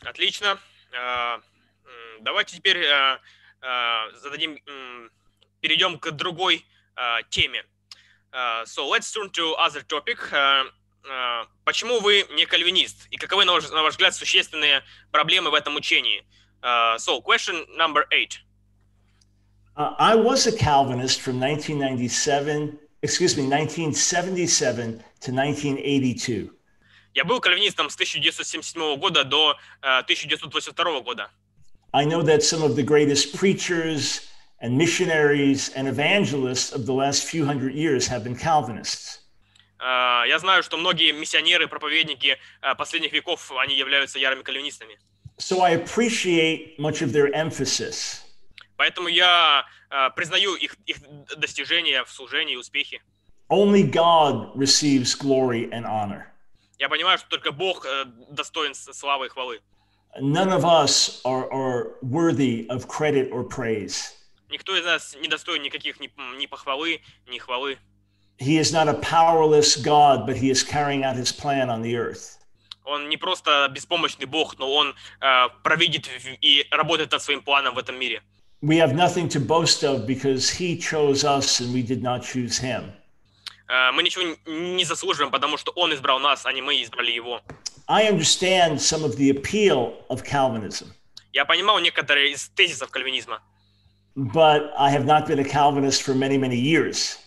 Отлично. Давайте теперь а, а, зададим, перейдем к другой а, теме. So let's turn to other topic. Почему вы не кальвинист? И каковы, на ваш, на ваш взгляд, существенные проблемы в этом учении? So, question number eight. Uh, I was a Calvinist from 1997, excuse me, 1977 to 1982. Я был кальвинистом с 1977 года до а, 1982 года. I know that some of the greatest preachers and missionaries and evangelists of the last few hundred years have been Calvinists. А, Я знаю, что многие миссионеры, проповедники а, последних веков, они являются ярыми кальвинистами. So I appreciate much of their emphasis. Поэтому я а, признаю их, их достижения в служении и успехи. Only God receives glory and honor. Я понимаю, что только Бог э, достоин славы и хвалы. None of us are, are worthy of credit or praise. Никто из нас не достоин никаких ни, ни похвалы, ни хвалы. He is not a powerless God, but he is carrying out his plan on the earth. Он не просто беспомощный Бог, но он э, провидит в- и работает над своим планом в этом мире. We have nothing to boast of because he chose us and we did not choose him. Э, мы ничего н- не заслуживаем, потому что он избрал нас, а не мы избрали его. I understand some of the appeal of Calvinism, Я понимал некоторые из тезисов кальвинизма, but I have not been a Calvinist for many, many years.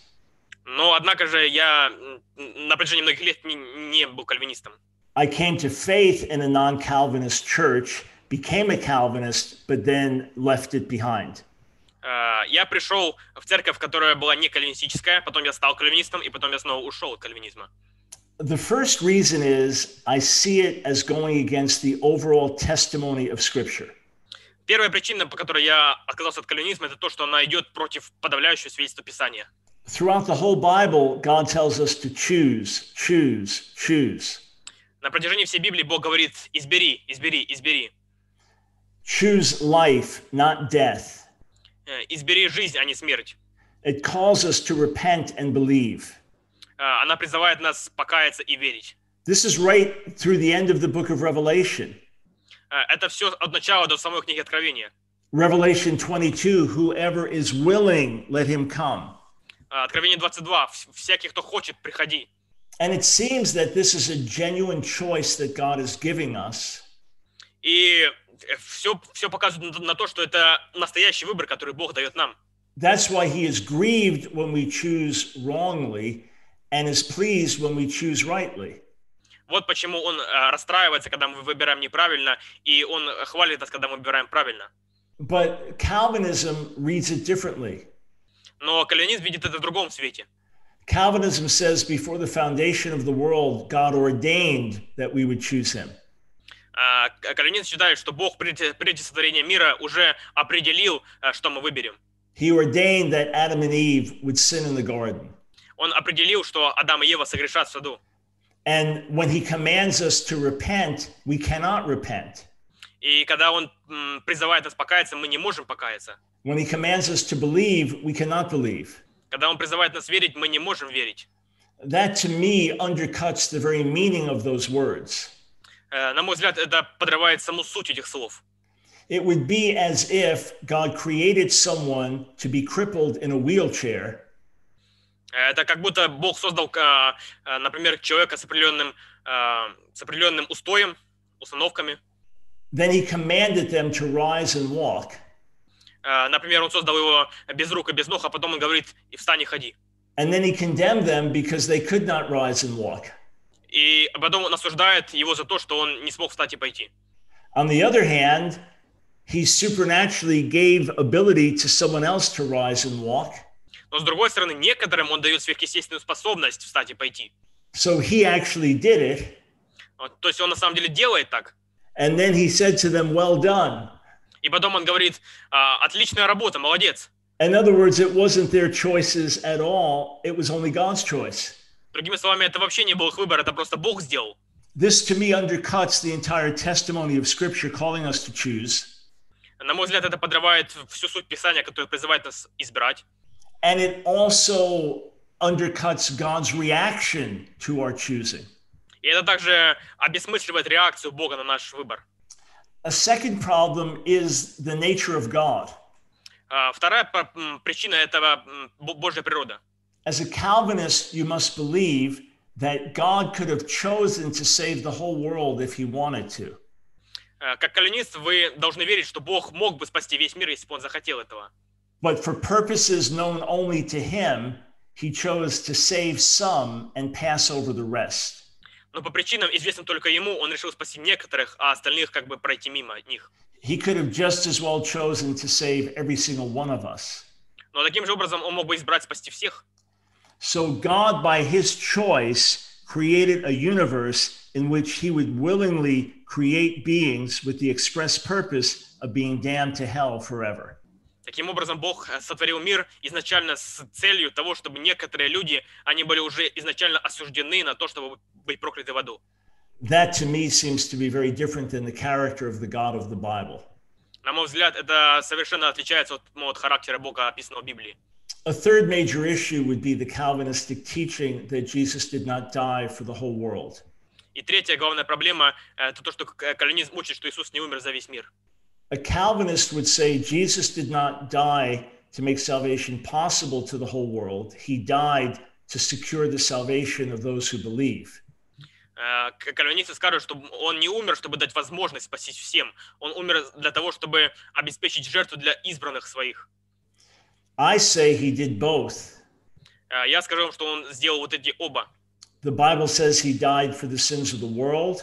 но однако же я м, на протяжении многих лет не, не был кальвинистом. I came to faith in a non Calvinist church, became a Calvinist, but then left it behind. Э, Я пришел в церковь, которая была не кальвинистическая, потом я стал кальвинистом, и потом я снова ушел от кальвинизма. The first reason is I see it as going against the overall testimony of Scripture. Первая причина, по которой я отказался от кальвинизма, это то, что она идет против подавляющего свидетельства Писания. Throughout the whole Bible, God tells us to choose, choose, choose. На протяжении всей Библии Бог говорит «избери, избери, избери». Choose life, not death. Э, «Избери жизнь, а не смерть». It calls us to repent and believe. Э, Она призывает нас покаяться и верить. This is right through the end of the book of Revelation. Э, Это все от начала до самой книги Откровения. Revelation 22 Whoever is willing, let him come. Э, Откровение 22. «Вс- «Всякий, кто хочет, приходи». And it seems that this is a genuine choice that God is giving us. И все, все показывает на, на то, что это настоящий выбор, который Бог дает нам. That's why he is grieved when we choose wrongly and is pleased when we choose rightly. Вот почему Он э, расстраивается, когда мы выбираем неправильно, и Он хвалит нас, когда мы выбираем правильно. But Calvinism reads it differently. Но кальвинизм видит это в другом свете. Calvinism says before the foundation of the world, God ordained that we would choose him. А, к- Кальвинизм считает, что Бог прежде, прежде сотворения мира уже определил, э, что мы выберем. He ordained that Adam and Eve would sin in the garden. Он определил, что Адам и Ева согрешат в саду. And when he commands us to repent, we cannot repent. И когда Он м, призывает нас покаяться, мы не можем покаяться. When he commands us to believe, we cannot believe. Когда Он призывает нас верить, мы не можем верить. That to me undercuts the very meaning of those words. Э, На мой взгляд, это подрывает саму суть этих слов. It would be as if God created someone to be crippled in a wheelchair, Э, Это как будто Бог создал, э, э, например, человека с определенным, э, с определенным устоем, установками. then he commanded them to rise and walk. Например, Он создал его без рук и без ног, а потом Он говорит, и встань и ходи. And then he condemned them because they could not rise and walk. И потом Он осуждает его за то, что он не смог встать и пойти. On the other hand, he supernaturally gave ability to someone else to rise and walk. Но с другой стороны, некоторым он дает сверхъестественную способность встать и пойти. So he actually did it. То есть он на самом деле делает так. And then he said to them, Well done. И потом он говорит, «А, отличная работа, молодец. In other words, it wasn't their choices at all, it was only God's choice. Другими словами, это вообще не был их выбор, это просто Бог сделал. This to me undercuts the entire testimony of Scripture calling us to choose. На мой взгляд, это подрывает всю суть Писания, которое призывает нас избрать. And it also undercuts God's reaction to our choosing. И это также обесмысливает реакцию Бога на наш выбор. A second problem is the nature of God. А, Вторая по- м, причина этого м, Бо- Божья природа. As a Calvinist, you must believe that God could have chosen to save the whole world if he wanted to. Э, Как кальвинист вы должны верить, что Бог мог бы спасти весь мир, если бы Он захотел этого. But for purposes known only to him, he chose to save some and pass over the rest. Но по причинам, известным только Ему, Он решил спасти некоторых, а остальных как бы пройти мимо них. He could have just as well chosen to save every single one of us. Но таким же образом Он мог бы избрать спасти всех. So God, by his choice, created a universe in which he would willingly create beings with the express purpose of being damned to hell forever. Таким образом, Бог э, сотворил мир изначально с целью того, чтобы некоторые люди, они были уже изначально осуждены на то, чтобы быть прокляты в аду. That to me seems to be very different than the character of the God of the Bible. На мой взгляд, это совершенно отличается от, ну, от характера Бога, описанного в Библии. A third major issue would be the Calvinistic teaching that Jesus did not die for the whole world. И третья главная проблема э, – это то, что к- кальвинизм учит, что Иисус не умер за весь мир. A Calvinist would say Jesus did not die to make salvation possible to the whole world. He died to secure the salvation of those who believe. Э, к- Кальвинисты скажут, что он не умер, чтобы дать возможность спасти всем. Он умер для того, чтобы обеспечить жертву для избранных своих. I say he did both. Э, Я скажу вам, что он сделал вот эти оба. The Bible says he died for the sins of the world,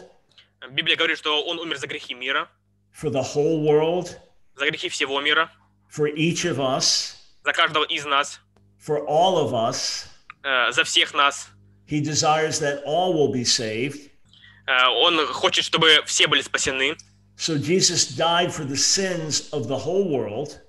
Библия говорит, что он умер за грехи мира, for the whole world, за грехи всего мира, for each of us, за каждого из нас, for all of us. э, за всех нас. He desires that all will be saved. Э, Он хочет, чтобы все были спасены. So Jesus died for the sins of the whole world,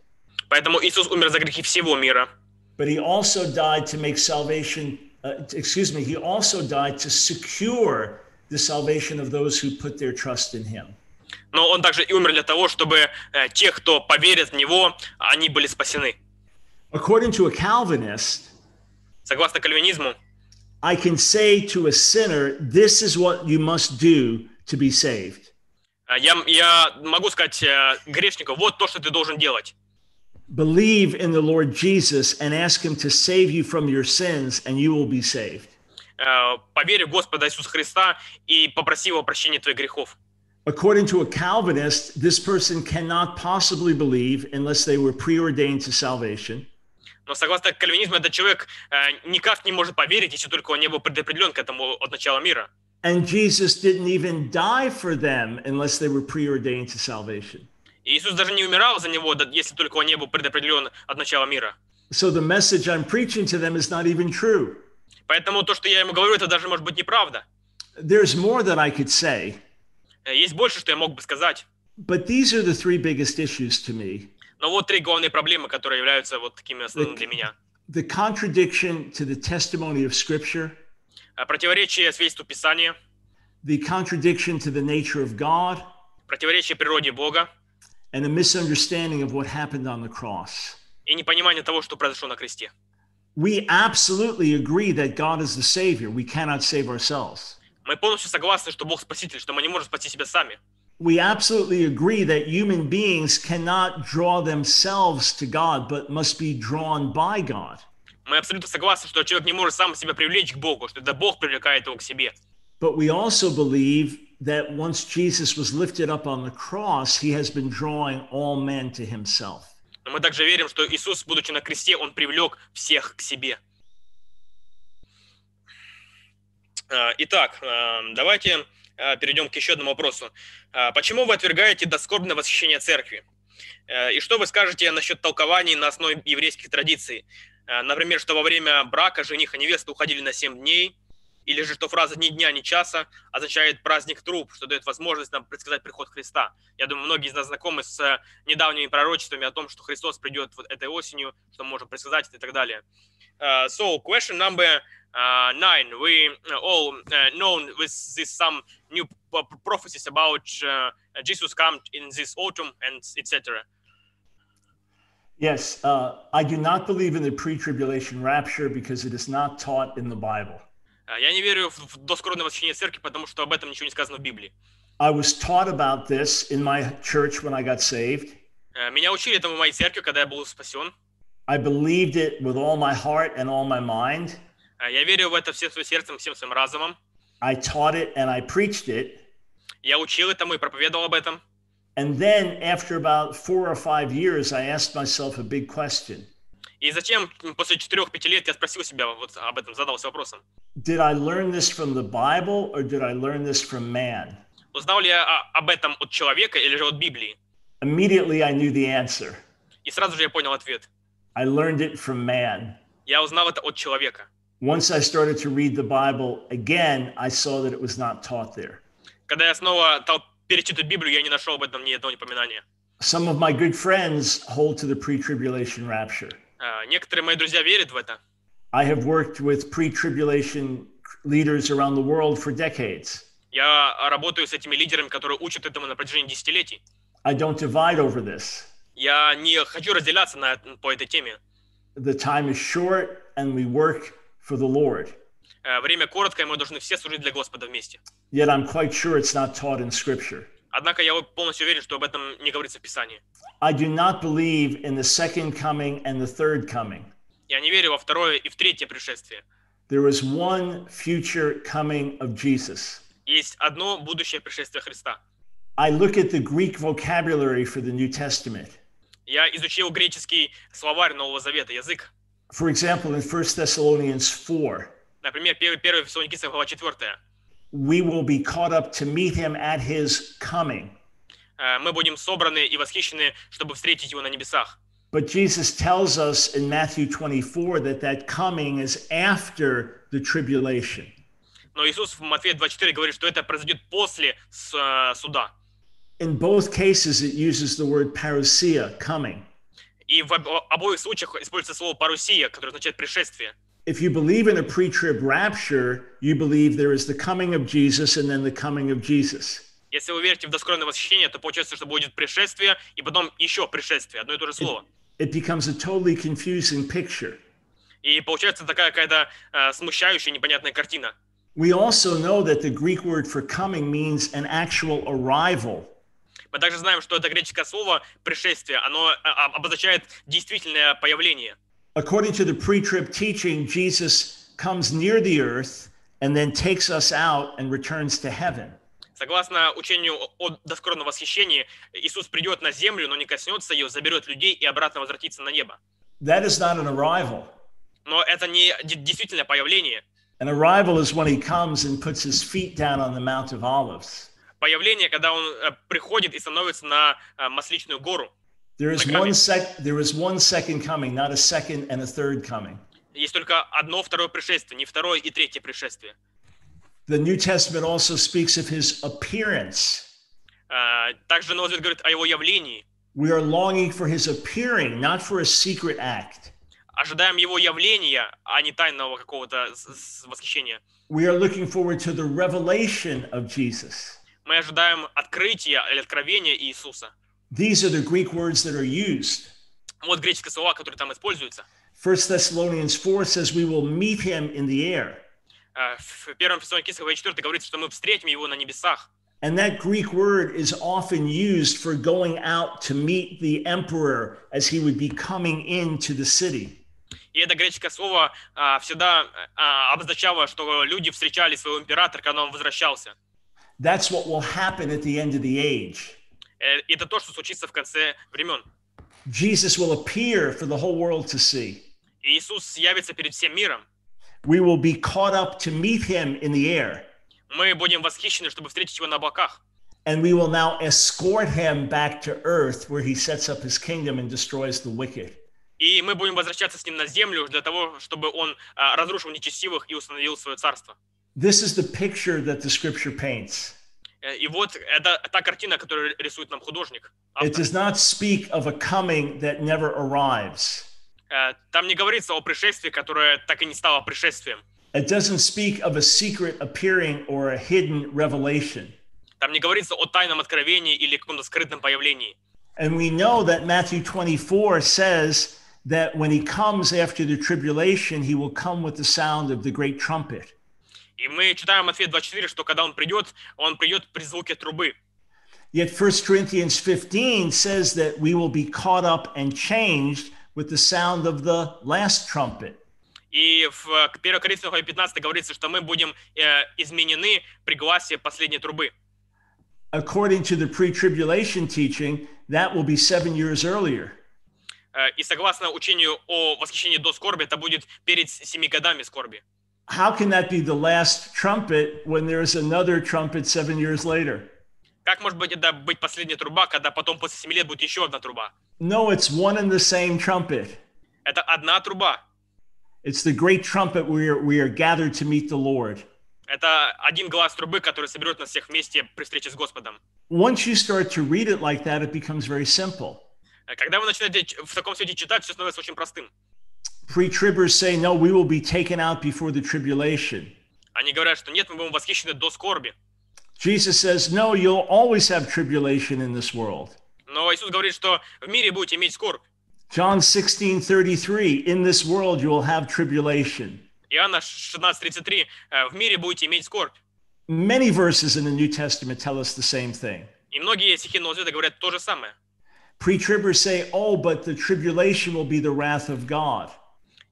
Поэтому Иисус умер за грехи всего мира. but he also died to make salvation, uh, excuse me, he also died to secure the salvation of those who put their trust in him. Но он также и умер для того, чтобы э, те, кто поверит в Него, они были спасены. According to a Calvinist, Согласно кальвинизму, I can say to a sinner, this is what you must do to be saved. э, я, я могу сказать э, грешнику, вот то, что ты должен делать. Believe in the Lord Jesus and ask him to save you from your sins, and you will be saved. Э, Поверь в Господа Иисуса Христа и попроси Его прощения твоих грехов. According to a Calvinist, this person cannot possibly believe unless they were preordained to salvation. Но согласно кальвинизму, этот человек э, никак не может поверить, если только он не был предопределен к этому от начала мира. And Jesus didn't even die for them unless they were preordained to salvation. И Иисус даже не умирал за него, да- если только он не был предопределен от начала мира. So the message I'm preaching to them is not even true. Поэтому то, что я ему говорю, это даже может быть неправда. There's more that I could say, Э, Есть больше, что я мог бы сказать. but these are the three biggest issues to me Но вот три главные проблемы, которые являются вот такими основными для меня. the contradiction to the testimony of Scripture, Э, Противоречие свидетельству Писания, the contradiction to the nature of God, противоречие природе Бога and a misunderstanding of what happened on the cross. и непонимание того, что произошло на кресте. We absolutely agree that God is the Savior. We cannot save ourselves. Мы полностью согласны, что Бог Спаситель, что мы не можем спасти себя сами. We absolutely agree that human beings cannot draw themselves to God, but must be drawn by God. Мы абсолютно согласны, что человек не может сам себя привлечь к Богу, что это Бог привлекает его к себе. But we also believe that once Jesus was lifted up on the cross, he has been drawing all men to himself. Но мы также верим, что Иисус, будучи на кресте, Он привлек всех к себе. Э, Итак, э, давайте э, перейдем к еще одному вопросу. Э, Почему вы отвергаете доскорбное восхищение церкви? И что вы скажете насчет толкований на основе еврейских традиций? Например, что во время брака жених и невеста уходили на 7 дней, или же что фраза «ни дня, ни часа» означает праздник труп, что дает возможность нам предсказать приход Христа. Я думаю, многие из нас знакомы с э, недавними пророчествами о том, что Христос придет вот этой осенью, что мы можем предсказать и так далее. Uh, so, question number uh, nine. We all uh, known with this some new prophecies about uh, Jesus come in this autumn and etc. Yes, uh, I do not believe in the pre-tribulation rapture because it is not taught in the Bible. А, Я не верю в, доскорбное восхищение церкви, потому что об этом ничего не сказано в Библии. I was taught about this in my church when I got saved. Э, Меня учили этому в моей церкви, когда я был спасен. I believed it with all my heart and all my mind. Э, Я верю в это всем своим сердцем, всем своим разумом. I taught it and I preached it. Я учил этому и проповедовал об этом. And then, after about four or five years, I asked myself a big question И затем, м, после четырех-пяти лет, я спросил себя вот об этом, задался вопросом. Did I learn this from the Bible or did I learn this from man? Узнал ли я об этом от человека или же от Библии? Immediately, I knew the answer. И сразу же я понял ответ. I learned it from man. Я узнал это от человека. Once I started to read the Bible again, I saw that it was not taught there. Когда я снова стал перечитывать Библию, я не нашел об этом ни одного напоминания. Some of my good friends hold to the pre tribulation rapture. А, Некоторые мои друзья верят в это. I have worked with pre tribulation leaders around the world for decades. Я работаю с этими лидерами, которые учат этому на протяжении десятилетий. I don't divide over this. Я не хочу разделяться на, по этой теме. The time is short and we work for the Lord. Э, Время короткое, мы должны все служить для Господа вместе. Yet I'm quite sure it's not taught in Scripture. Однако я полностью уверен, что об этом не говорится в Писании. I do not believe in the second coming and the third coming. Я не верю во второе и в третье пришествие. There is one future coming of Jesus. Есть одно будущее пришествие Христа. I look at the Greek vocabulary for the New Testament. Я изучил греческий словарь Нового Завета, язык. For example, in 1 Thessalonians 4, Например, 1 Фессалоникийцам глава 4. we will be caught up to meet him at his coming. Э, Мы будем собраны и восхищены, чтобы встретить его на небесах. But Jesus tells us in Matthew 24 that that coming is after the tribulation. Но Иисус в Матфея 24 говорит, что это произойдет после с- э, суда. In both cases, it uses the word parousia, coming. И в об- обоих случаях используется слово «парусия», которое означает «пришествие». If you believe in a pre trib rapture, you believe there is the coming of Jesus and then the coming of Jesus. Если вы верите в доскорбное восхищение, то получается, что будет пришествие и потом еще пришествие, одно и то же слово. It becomes a totally confusing picture. И получается такая какая-то э, смущающая, непонятная картина. We also know that the Greek word for coming means an actual arrival. Мы также знаем, что это греческое слово «пришествие», оно э, об- обозначает действительное появление. According to the pre trib teaching, Jesus comes near the earth and then takes us out and returns to heaven. Согласно учению о доскорбном восхищении, Иисус придет на землю, но не коснется ее, заберет людей и обратно возвратится на небо. That is not an arrival. Но это не де- действительное появление. An arrival is when he comes and puts his feet down on the Mount of Olives. Появление, когда он э, приходит и становится на э, Масличную гору. There is Like, I one mean- sec there is one second coming, not a second and a third coming. Есть только одно второе пришествие, не второе и третье пришествие. The New Testament also speaks of his appearance. Э, Также Новый Завет говорит о его явлении. We are longing for his appearing, not for a secret act. Ожидаем его явления, а не тайного какого-то с- с- восхищения. We are looking forward to the revelation of Jesus. Мы ожидаем открытия или откровения Иисуса. These are the Greek words that are used. Вот греческие слова, которые там используются. 1 Thessalonians 4 says we will meet him in the air. Э, В первом Фессалоникийцам главе 4 говорится, что мы встретим его на небесах. And that Greek word is often used for going out to meet the emperor as he would be coming into the city. И это греческое слово а, всегда а, обозначало, что люди встречали своего императора, когда он возвращался. That's what will happen at the end of the age. Э, Это то, что случится в конце времен. Jesus will appear for the whole world to see. И Иисус явится перед всем миром. We will be caught up to meet him in the air. Мы будем восхищены, чтобы встретить его на облаках. And we will now escort him back to earth where he sets up his kingdom and destroys the wicked. И мы будем возвращаться с ним на землю для того, чтобы он а, разрушил нечестивых и установил свое царство. This is the picture that the scripture paints. Э, И вот это та картина, которую рисует нам художник. It автор. does not speak of a coming that never arrives. Э, Там не говорится о пришествии, которое так и не стало пришествием. It doesn't speak of a secret appearing or a hidden revelation. Там не говорится о тайном откровении или каком-то скрытном появлении. And we know that Matthew 24 says that when he comes after the tribulation, he will come with the sound of the great trumpet. И мы читаем Матфея 24, что когда он придет, он придет при звуке трубы. Yet 1 Corinthians 15 says that we will be caught up and changed with the sound of the last trumpet. И в э, 1 Коринфянам 15 говорится, что мы будем э, изменены при гласе последней трубы. According to the pre tribulation teaching, that will be seven years earlier. Э, И согласно учению о восхищении до скорби, это будет перед семи годами скорби. how can that be the last trumpet when there's another trumpet seven years later? Как может быть это быть последняя труба, когда потом после семи лет будет еще одна труба? No, it's one and the same trumpet. Это одна труба. It's the great trumpet we are, we are gathered to meet the Lord. Это один глас трубы, который соберет нас всех вместе при встрече с Господом. Once you start to read it like that, it becomes very simple. Когда вы начинаете в таком свете читать, все становится очень простым. Pre tribbers say, no, we will be taken out before the tribulation. Они говорят, что нет, мы будем восхищены до скорби. Jesus says, no, you'll always have tribulation in this world. Но Иисус говорит, что в мире будете иметь скорбь. John 16 33, in this world you will have tribulation. Иоанна 16:33, э, в мире будете иметь скорбь. Many verses in the New Testament tell us the same thing. И многие стихи Нового Завета говорят то же самое. Pre tribbers say, oh, but the tribulation will be the wrath of God.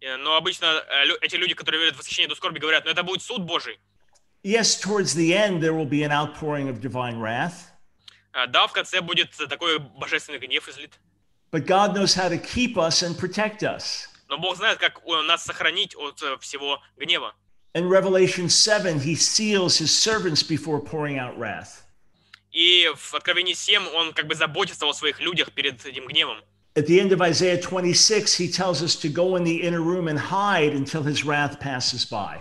Э, Но обычно э, эти люди, которые верят в восхищение до скорби, говорят, но это будет суд Божий. Yes, towards the end, there will be an outpouring of divine wrath, Э, Да, в конце будет такой божественный гнев излит. but God knows how to keep us and protect us. Но Бог знает, как нас сохранить от всего гнева. In Revelation 7, he seals his servants before pouring out wrath. И в Откровении 7 он как бы заботится о своих людях перед этим гневом. At the end of Isaiah 26, he tells us to go in the inner room and hide until his wrath passes by.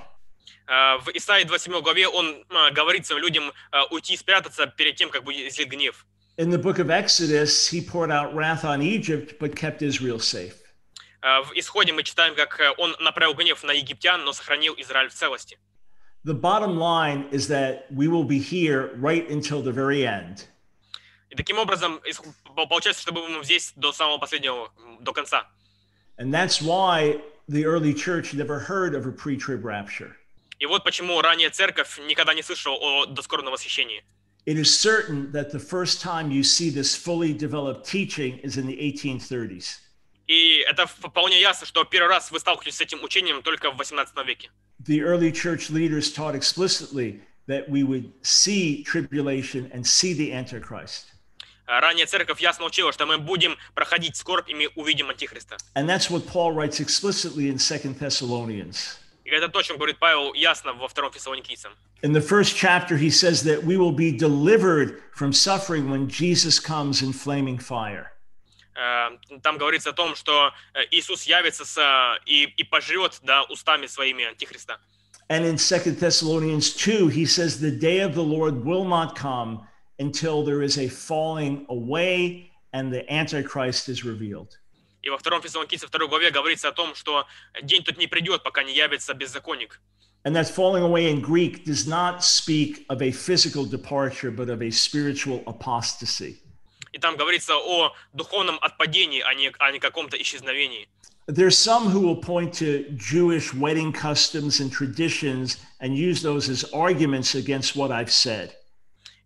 Э, В Исаии 27 главе он э, говорит своим людям э, уйти и спрятаться перед тем, как будет излит гнев. In the book of Exodus, he poured out wrath on Egypt, but kept Israel safe. Э, В Исходе мы читаем, как э, он направил гнев на египтян, но сохранил Израиль в целости. The bottom line is that we will be here right until the very end. И таким образом ис- по- получается, что мы будем здесь до самого последнего, до конца. And that's why the early church never heard of a pre trib rapture. И вот почему ранее церковь никогда не слышала о доскорбном восхищении. It is certain that the first time you see this fully developed teaching is in the 1830s. И это вполне ясно, что первый раз вы сталкиваетесь с этим учением только в 18 веке. The early church leaders taught explicitly that we would see tribulation and see the Antichrist. А Ранее церковь ясно учила, что мы будем проходить скорбь, и мы увидим Антихриста. And that's what Paul writes explicitly in Second Thessalonians. И это то, о чем говорит Павел ясно во втором Фессалоникийцам. In the first chapter, he says that we will be delivered from suffering when Jesus comes in flaming fire. Э, Там говорится о том, что э, Иисус явится с, э, и, и пожрет да, устами своими Антихриста. And in Second Thessalonians 2, he says, The day of the Lord will not come until there is a falling away and the Antichrist is revealed. И во втором Фессалоникийцам второй главе говорится о том, что день тут не придет, пока не явится беззаконник. And that falling away in Greek does not speak of a physical departure, but of a spiritual apostasy. И там говорится о духовном отпадении, а не о не каком-то исчезновении. There's some who will point to Jewish wedding customs and traditions and use those as arguments against what I've said.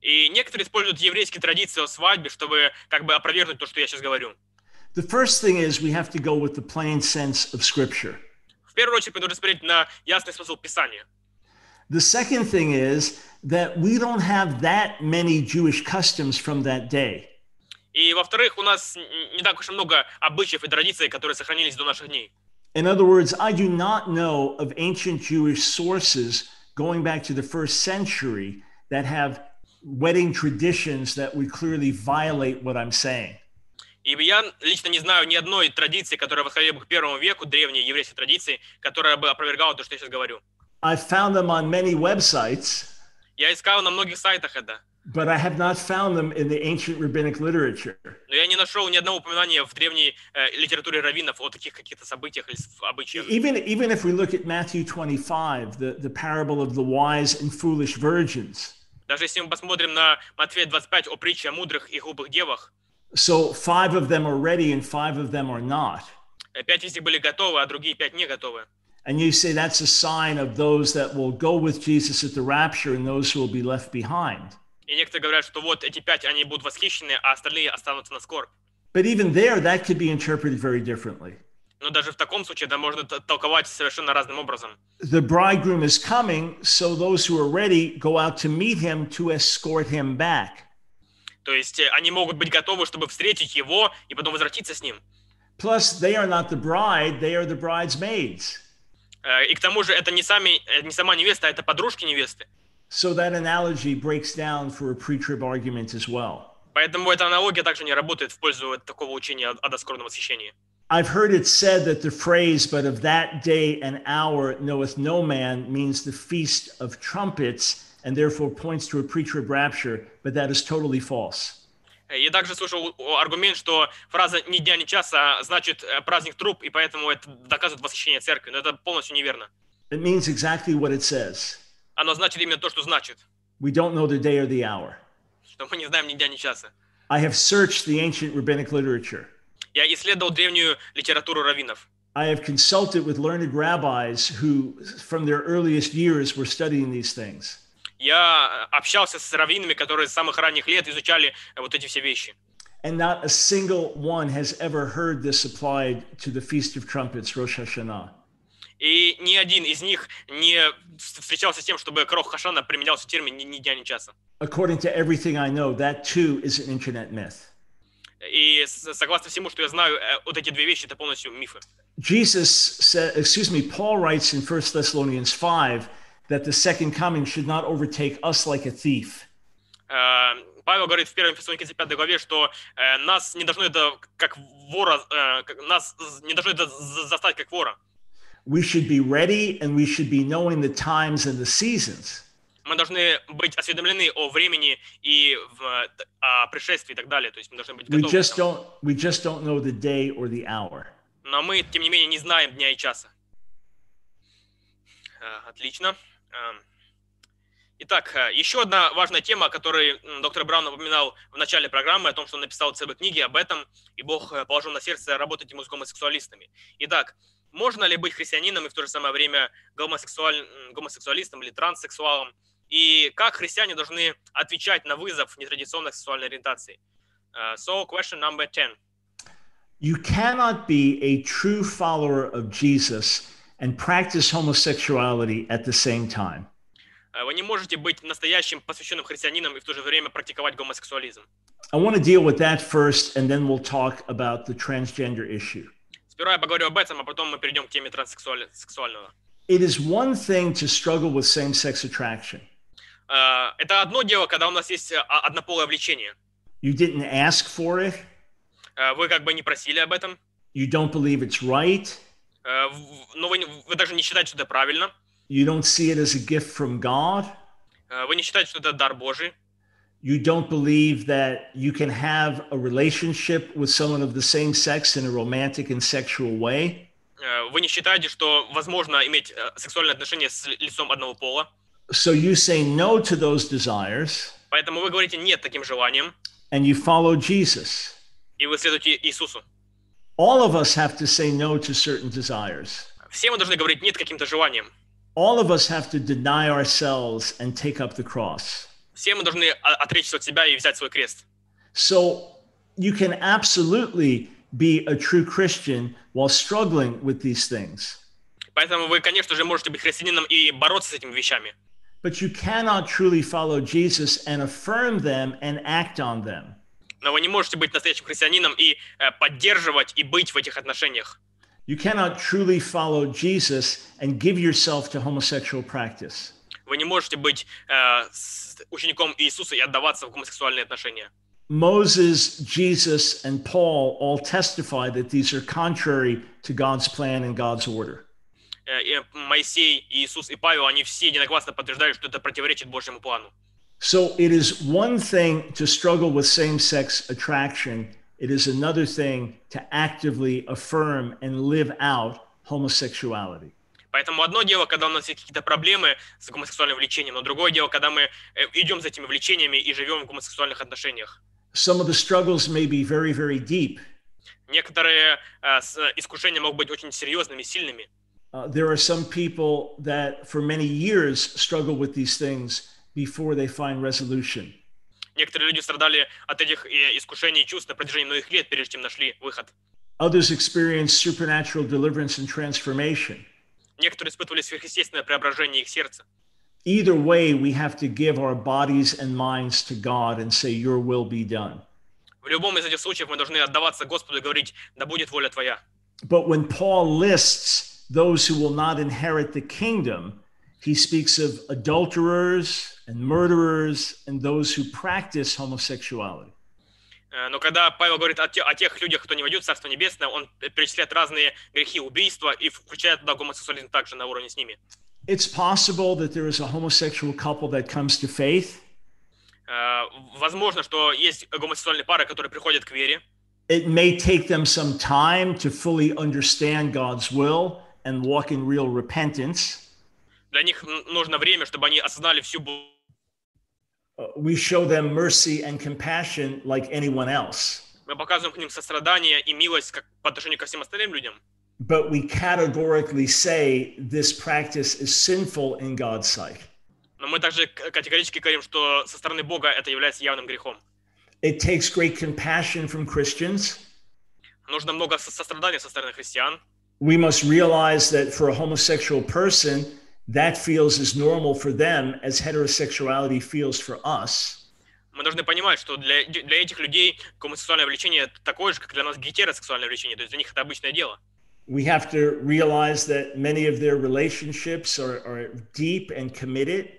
И некоторые используют еврейские традиции о свадьбе, чтобы как бы опровергнуть то, что я сейчас говорю. The first thing is we have to go with the plain sense of Scripture. В первую очередь, мы должны смотреть на ясный смысл Писания. The second thing is that we don't have that many Jewish customs from that day. И, во-вторых, у нас не так уж и много обычаев и традиций, которые сохранились до наших дней. In other words, I do not know of ancient Jewish sources going back to the first century that have wedding traditions that would clearly violate what I'm saying. И я лично не знаю ни одной традиции, которая восходила бы к первому веку, древней еврейской традиции, которая бы опровергала то, что я сейчас говорю. I've found them on many websites, Я искал на многих сайтах это, but I have not found them in the ancient rabbinic literature. но я не нашел ни одного упоминания в древней э, литературе раввинов о таких каких-то событиях или с- обычаях. Even, even if we look at Matthew 25, the, the parable of the wise and foolish virgins, Даже если мы посмотрим на Матфея 25 о притче о мудрых и глупых девах, So five of them are ready and five of them are not. Э, Пять из них были готовы, а другие пять не готовы. And you say that's a sign of those that will go with Jesus at the rapture and those who will be left behind. И некоторые говорят, что вот эти пять, они будут восхищены, а остальные останутся на скорбь. But even there, that could be interpreted very differently. Но даже в таком случае это можно толковать совершенно разным образом. The bridegroom is coming, so those who are ready go out to meet him to escort him back. То есть э, они могут быть готовы, чтобы встретить его и потом возвратиться с ним. Plus, they are not the bride, they are the bridesmaids. Э, И к тому же это не, сами, э, не сама невеста, а это подружки невесты. So that analogy breaks down for a pre trib argument as well. Поэтому эта аналогия также не работает в пользу такого учения о, доскорбном восхищении. I've heard it said that the phrase, but of that day and hour knoweth no man, means the feast of trumpets and therefore points to a preacher of rapture, but that is totally false. Э, я также слышал аргумент, что фраза «ни дня, ни часа» значит э, праздник труб, и поэтому это доказывает восхищение церкви, но это полностью неверно. It means exactly what it says. Оно значит именно то, что значит. We don't know the day or the hour. Что мы не знаем ни дня, ни часа. I have searched the ancient rabbinic literature. Я исследовал древнюю литературу раввинов. I have consulted with learned rabbis who, from their earliest years, were studying these things. Я э, общался с раввинами, которые с самых ранних лет изучали э, вот эти все вещи. And not a single one has ever heard this applied to the Feast of Trumpets, Rosh Hashanah. И ни один из них не встречался с тем, чтобы к Рох Хашана применялся термин ни, ни дня, ни часа. According to everything I know, that too is an internet myth. И с- согласно всему, что я знаю, э, вот эти две вещи это полностью мифы. Jesus said, excuse me, Paul writes in 1 Thessalonians 5 that the second coming should not overtake us like a thief. Э, Павел говорит в 1 Фессалоникийцам 5 главе, что э, нас не должно это как вора, э, как- нас не должно это за- застать как вора. We should be ready and we should be knowing the times and the seasons. Мы должны быть осведомлены о времени и в, о пришествии и так далее. То есть мы должны быть We готовы. к just don't we just don't know the day or the hour. Но мы, тем не менее, не знаем дня и часа. Э, Отлично. Эм, Итак, э, еще одна важная тема, о которой доктор Браун упоминал в начале программы, о том, что он написал целые книги об этом, и Бог э, положил на сердце работать ему с гомосексуалистами. Итак, можно ли быть христианином и в то же самое время гомосексуаль- гомосексуалистом или транссексуалом? И как христиане должны отвечать на вызов нетрадиционной сексуальной ориентации? Э, So, question number 10. You cannot be a true follower of Jesus and practice homosexuality at the same time. Э, Вы не можете быть настоящим посвященным христианином и в то же время практиковать гомосексуализм. I want to deal with that first, and then we'll talk about the transgender issue. Сперва я поговорю об этом, а потом мы перейдем к теме транссексуального. It is one thing to struggle with same sex attraction. Э, Это одно дело, когда у нас есть э, а- однополое влечение. You didn't ask for it, Э, Вы как бы не просили об этом, you don't believe it's right, но вы, не- вы даже не считаете, что это правильно. you don't see it as a gift from God, Вы не считаете, что это дар Божий. you don't believe that you can have a relationship with someone of the same sex in a romantic and sexual way. Вы не считаете, что возможно иметь сексуальные отношения с лицом одного пола. So you say no to those desires Поэтому вы говорите нет таким желаниям, and you follow Jesus. и вы следуете Иисусу. All of us have to say no to certain desires. Все мы должны говорить нет каким-то желаниям. All of us have to deny ourselves and take up the cross. Все мы должны о- отречься от себя и взять свой крест. So you can absolutely be a true Christian while struggling with these things. Поэтому вы, конечно же, можете быть христианином и бороться с этими вещами. But you cannot truly follow Jesus and affirm them and act on them. Но вы не можете быть настоящим христианином и э, поддерживать и быть в этих отношениях. You cannot truly follow Jesus and give yourself to homosexual practice. Вы не можете быть э, с- учеником Иисуса и отдаваться в гомосексуальные отношения. Moses, Jesus, and Paul all testify that these are contrary to God's plan and God's order. Э, и Моисей, Иисус и Павел, они все единогласно подтверждают, что это противоречит Божьему плану. So it is one thing to struggle with same sex attraction, it is another thing to actively affirm and live out homosexuality. Поэтому одно дело, когда у нас есть какие-то проблемы с гомосексуальным влечением, но другое дело, когда мы э, идем за этими влечениями и живем в гомосексуальных отношениях. Some of the struggles may be very, very deep. Некоторые э, искушения могут быть очень серьезными, сильными. Uh, there are some people that for many years struggle with these things before they find resolution. Некоторые люди страдали от этих э, искушений и чувств на протяжении многих лет, прежде чем нашли выход. Others experience supernatural deliverance and transformation. Некоторые испытывали сверхъестественное преображение их сердца. Either way, we have to give our bodies and minds to God and say, Your will be done. В любом из этих случаев мы должны отдаваться Господу и говорить, да будет воля Твоя. But when Paul lists those who will not inherit the kingdom, he speaks of adulterers and murderers and those who practice homosexuality. Э, Но когда Павел говорит о, те- о тех людях, кто не войдет в Царство Небесное, он перечисляет разные грехи, убийства и включает туда гомосексуализм также на уровне с ними. It's possible that there is a homosexual couple that comes to faith. Э, Возможно, что есть гомосексуальные пары, которые приходят к вере. It may take them some time to fully understand God's will and walk in real repentance. Для них н- нужно время, чтобы они осознали всю бу- Uh, we show them mercy and compassion like anyone else. Мы показываем к ним сострадание и милость как по отношению ко всем остальным людям. But we categorically say this practice is sinful in God's sight. Но мы также к- категорически говорим, что со стороны Бога это является явным грехом. It takes great compassion from Christians. Нужно много со- сострадания со стороны христиан. We must realize that for a homosexual person, that feels as normal for them as heterosexuality feels for us. Мы должны понимать, что для, для этих людей гомосексуальное влечение такое же, как для нас гетеросексуальное влечение. То есть для них это обычное дело. We have to realize that many of their relationships are, are deep and committed.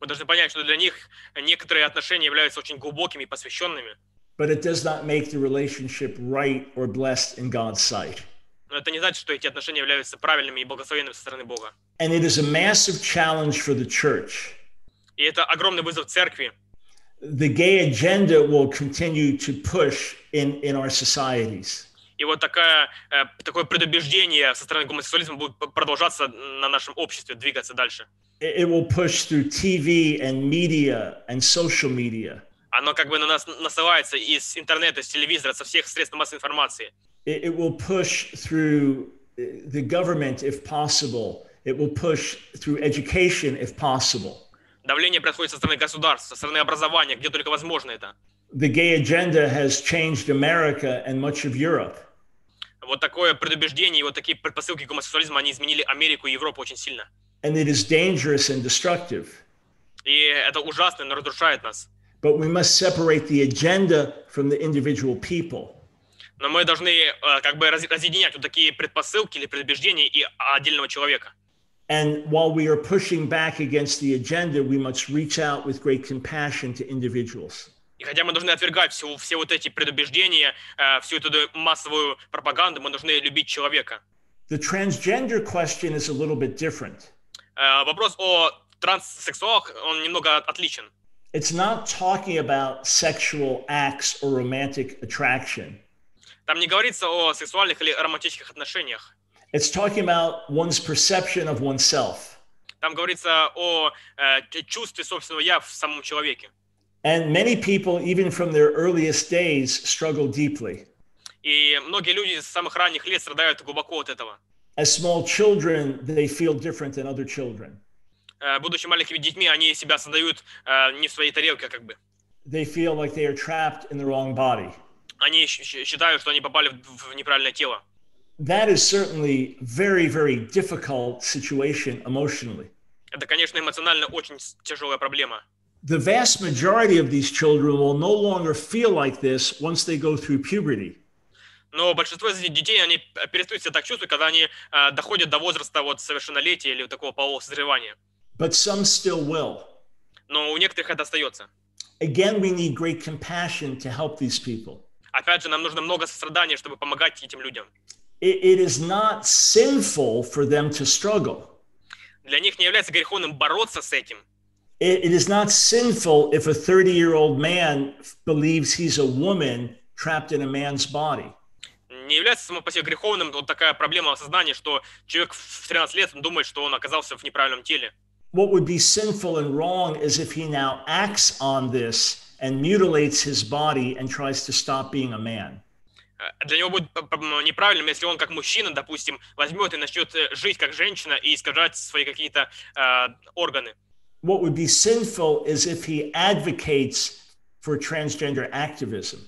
Мы должны понять, что для них некоторые отношения являются очень глубокими и посвященными. but it does not make the relationship right or blessed in God's sight. Но это не значит, что эти отношения являются правильными и благословенными со стороны Бога. And it is a massive challenge for the church. И это огромный вызов церкви. The gay agenda will continue to push in, in our societies. И вот такая, э, такое предубеждение со стороны гомосексуализма будет продолжаться на нашем обществе, двигаться дальше. It will push through TV and media and social media. Оно как бы на нас насылается из интернета, из телевизора, со всех средств массовой информации. It, it will push through uh, the government if possible. It will push through education if possible. Давление происходит со стороны государств, со стороны образования, где только возможно это. The gay agenda has changed America and much of Europe. Вот такое предубеждение и вот такие предпосылки гомосексуализма, они изменили Америку и Европу очень сильно. And it is dangerous and destructive. И это ужасно, но разрушает нас. But we must separate the agenda from the individual people. Но мы должны э, как бы раз- разъединять вот такие предпосылки или предубеждения и отдельного человека. And while we are pushing back against the agenda, we must reach out with great compassion to individuals. И хотя мы должны отвергать все, все вот эти предубеждения, э, всю эту массовую пропаганду, мы должны любить человека. The transgender question is a little bit different. Э, вопрос о транссексуалах, он немного отличен. It's not talking about sexual acts or romantic attraction. Там не говорится о сексуальных или романтических отношениях. It's talking about one's perception of oneself. Там говорится о э, ч- чувстве собственного я в самом человеке. And many people, even from their earliest days, struggle deeply. И многие люди с самых ранних лет страдают глубоко от этого. As small children, they feel different than other children. Э, будучи маленькими детьми, они себя создают э, не в своей тарелке, как бы. They feel like they are trapped in the wrong body. Они считают, что они попали в, неправильное тело. That is certainly very, very difficult situation emotionally. Это, конечно, эмоционально очень тяжелая проблема. The vast majority of these children will no longer feel like this once they go through puberty. Но большинство из детей, они перестают себя так чувствовать, когда они э, доходят до возраста вот совершеннолетия или такого полового созревания. But some still will. Но у некоторых это остается. Again, we need great compassion to help these people. Опять же, нам нужно много сострадания, чтобы помогать этим людям. It, it is not sinful for them to struggle. Для них не является греховным бороться с этим. It, it is not sinful if a 30 year old man believes he's a woman trapped in a man's body. Не является само по себе греховным вот такая проблема осознания, что человек в 13 лет думает, что он оказался в неправильном теле. What would be sinful and wrong is if he now acts on this and mutilates his body and tries to stop being a man. Э, Для него будет п- п- м, неправильным, если он как мужчина, допустим, возьмет и начнет э, жить как женщина и искажать свои какие-то э, органы. What would be sinful is if he advocates for transgender activism.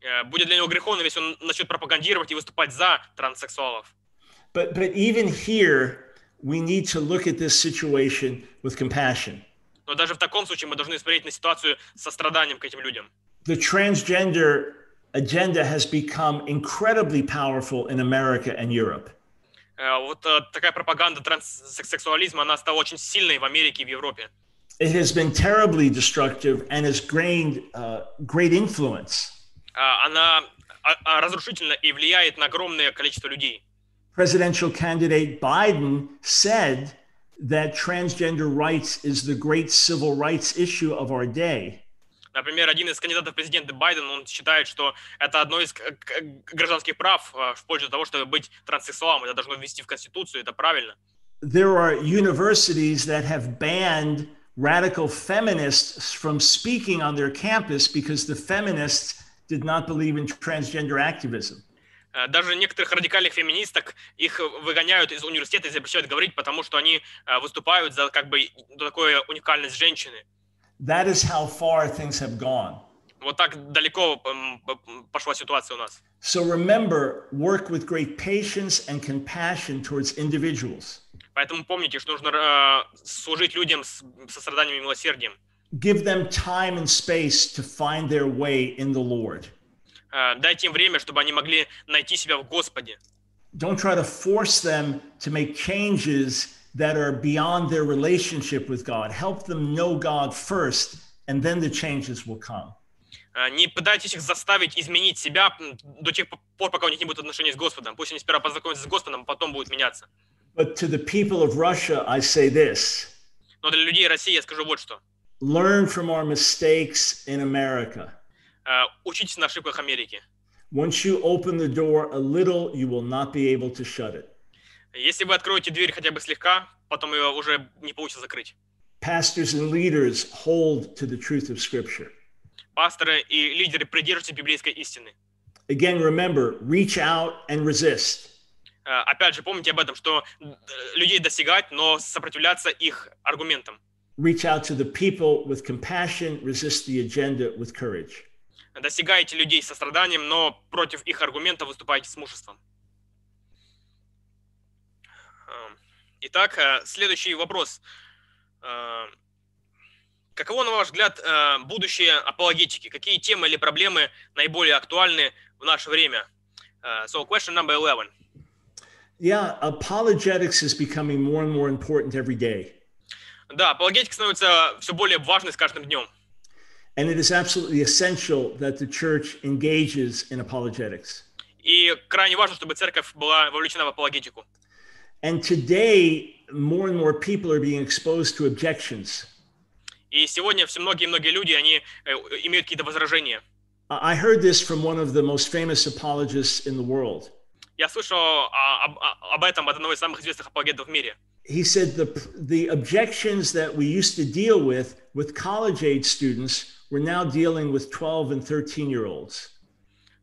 Э, Будет для него греховным, если он начнет пропагандировать и выступать за транссексуалов. But, but even here, we need to look at this situation with compassion. Но даже в таком случае мы должны смотреть на ситуацию со страданием к этим людям. The transgender agenda has become incredibly powerful in America and Europe. Э, Вот э, такая пропаганда транссексуализма, она стала очень сильной в Америке и в Европе. It has been terribly destructive and has gained uh, great influence. А, Она а, а, разрушительна и влияет на огромное количество людей. Presidential candidate Biden said that transgender rights is the great civil rights issue of our day. Например, один из кандидатов в президенты Байден, он считает, что это одно из к- к- гражданских прав э, в пользу того, чтобы быть транссексуалом. Это должно ввести в Конституцию, это правильно. There are universities that have banned radical feminists from speaking on their campus because the feminists did not believe in transgender activism. Э, Даже некоторых радикальных феминисток их выгоняют из университета и запрещают говорить, потому что они э, выступают за как бы такую уникальность женщины. That is how far things have gone. Вот так далеко м, п- пошла ситуация у нас. So remember, work with great patience and compassion towards individuals. Поэтому помните, что нужно э, служить людям с состраданием и милосердием. Give them time and space to find their way in the Lord. Э, Дайте им время, чтобы они могли найти себя в Господе. Don't try to force them to make changes that are beyond their relationship with God. Help them know God first, and then the changes will come. Э, Не пытайтесь их заставить изменить себя до тех пор, пока у них не будет отношений с Господом. Пусть они сперва познакомятся с Господом, а потом будут меняться. But to the people of Russia, I say this Но для людей России я скажу вот что. learn from our mistakes in America. Э, Учитесь на ошибках Америки. Once you open the door a little, you will not be able to shut it. Если вы откроете дверь хотя бы слегка, потом ее уже не получится закрыть. Pastors and leaders hold to the truth of Scripture. Пасторы и лидеры придерживаются библейской истины. Again, remember reach out and resist. Э, Опять же, помните об этом, что э, людей достигать, но сопротивляться их аргументам. Reach out to the people with compassion, resist the agenda with courage. Достигайте людей со страданием, но против их аргументов выступайте с мужеством. Эм, Итак, э, следующий вопрос. Э, Каково, на ваш взгляд, э, будущее апологетики? Какие темы или проблемы наиболее актуальны в наше время? So, question number 11. Yeah, apologetics is becoming more and more important every day. Да, апологетика становится все более важной с каждым днем. And it is absolutely essential that the church engages in apologetics. И крайне важно, чтобы церковь была вовлечена в апологетику. And today, more and more people are being exposed to objections. И сегодня все многие-многие люди, они э, имеют какие-то возражения. I I heard this from one of the most famous apologists in the world. Я слышал а, об, а- об этом от одного из самых известных апологетов в мире. He said the, the objections that we used to deal with with college age students, we're now dealing with 12 and 13 year olds.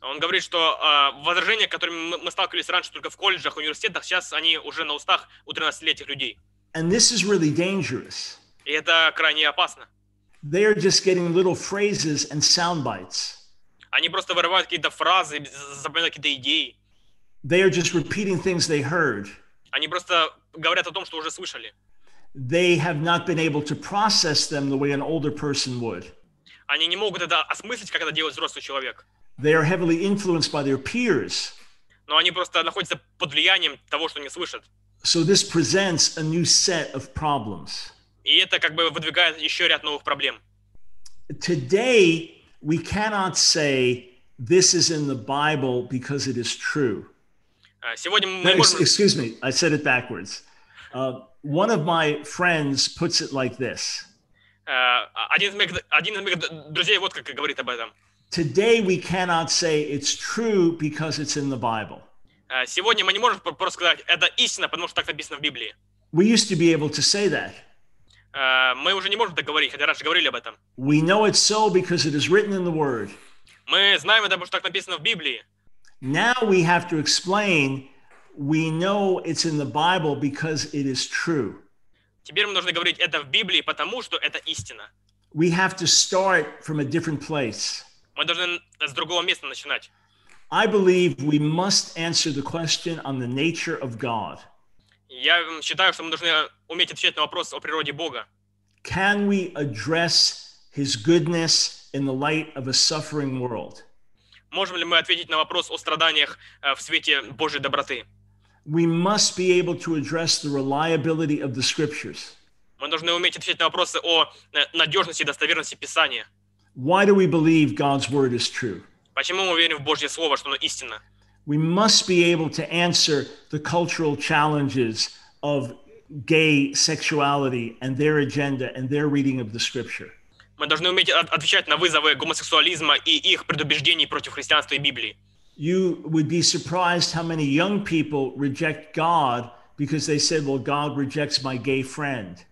Он говорит, что а, возражения, с которыми мы- мы сталкивались раньше только в колледжах, университетах, сейчас они уже на устах у 13-летних людей. And this is really dangerous. И это крайне опасно. They are just getting little phrases and sound bites. Они просто вырывают какие-то фразы, запоминают какие-то идеи. They are just repeating things they heard. Они просто говорят о том, что уже слышали. They have not been able to process them the way an older person would. Они не могут это осмыслить, как это делает взрослый человек. They are heavily influenced by their peers. Но они просто находятся под влиянием того, что не слышат. So this presents a new set of problems. И это как бы выдвигает еще ряд новых проблем. Today, we cannot say this is in the Bible because it is true. А, Сегодня мы No, ex- можем... excuse me, I said it backwards. Uh, one of my friends puts it like this э, Один из моих, один из моих друзей вот как говорит об этом. Today, we cannot say it's true because it's in the Bible. Э, Сегодня мы не можем про- просто сказать, это истина, потому что так написано в Библии. We used to be able to say that. э, мы уже не можем так говорить, хотя раньше говорили об этом. We know it's so because it is written in the Word. Мы знаем это, потому что так написано в Библии. Now we have to explain we know it's in the Bible because it is true. Теперь мы должны говорить это в Библии, потому что это истина. We have to start from a different place. Мы должны с другого места начинать. I believe we must answer the question on the nature of God. Я считаю, что мы должны уметь отвечать на вопрос о природе Бога. Can we address his goodness in the light of a suffering world? Можем ли мы ответить на вопрос о страданиях э, в свете Божьей доброты? We must be able to address the reliability of the scriptures. Мы должны уметь отвечать на вопросы о э, надежности и достоверности Писания. Why do we believe God's word is true? Почему мы верим в Божье Слово, что оно истинно? We must be able to answer the cultural challenges of gay sexuality and their agenda and their reading of the scripture. Мы должны уметь от- отвечать на вызовы гомосексуализма и их предубеждений против христианства и Библии. You would be surprised how many young people reject God because they said, well, God rejects my gay friend.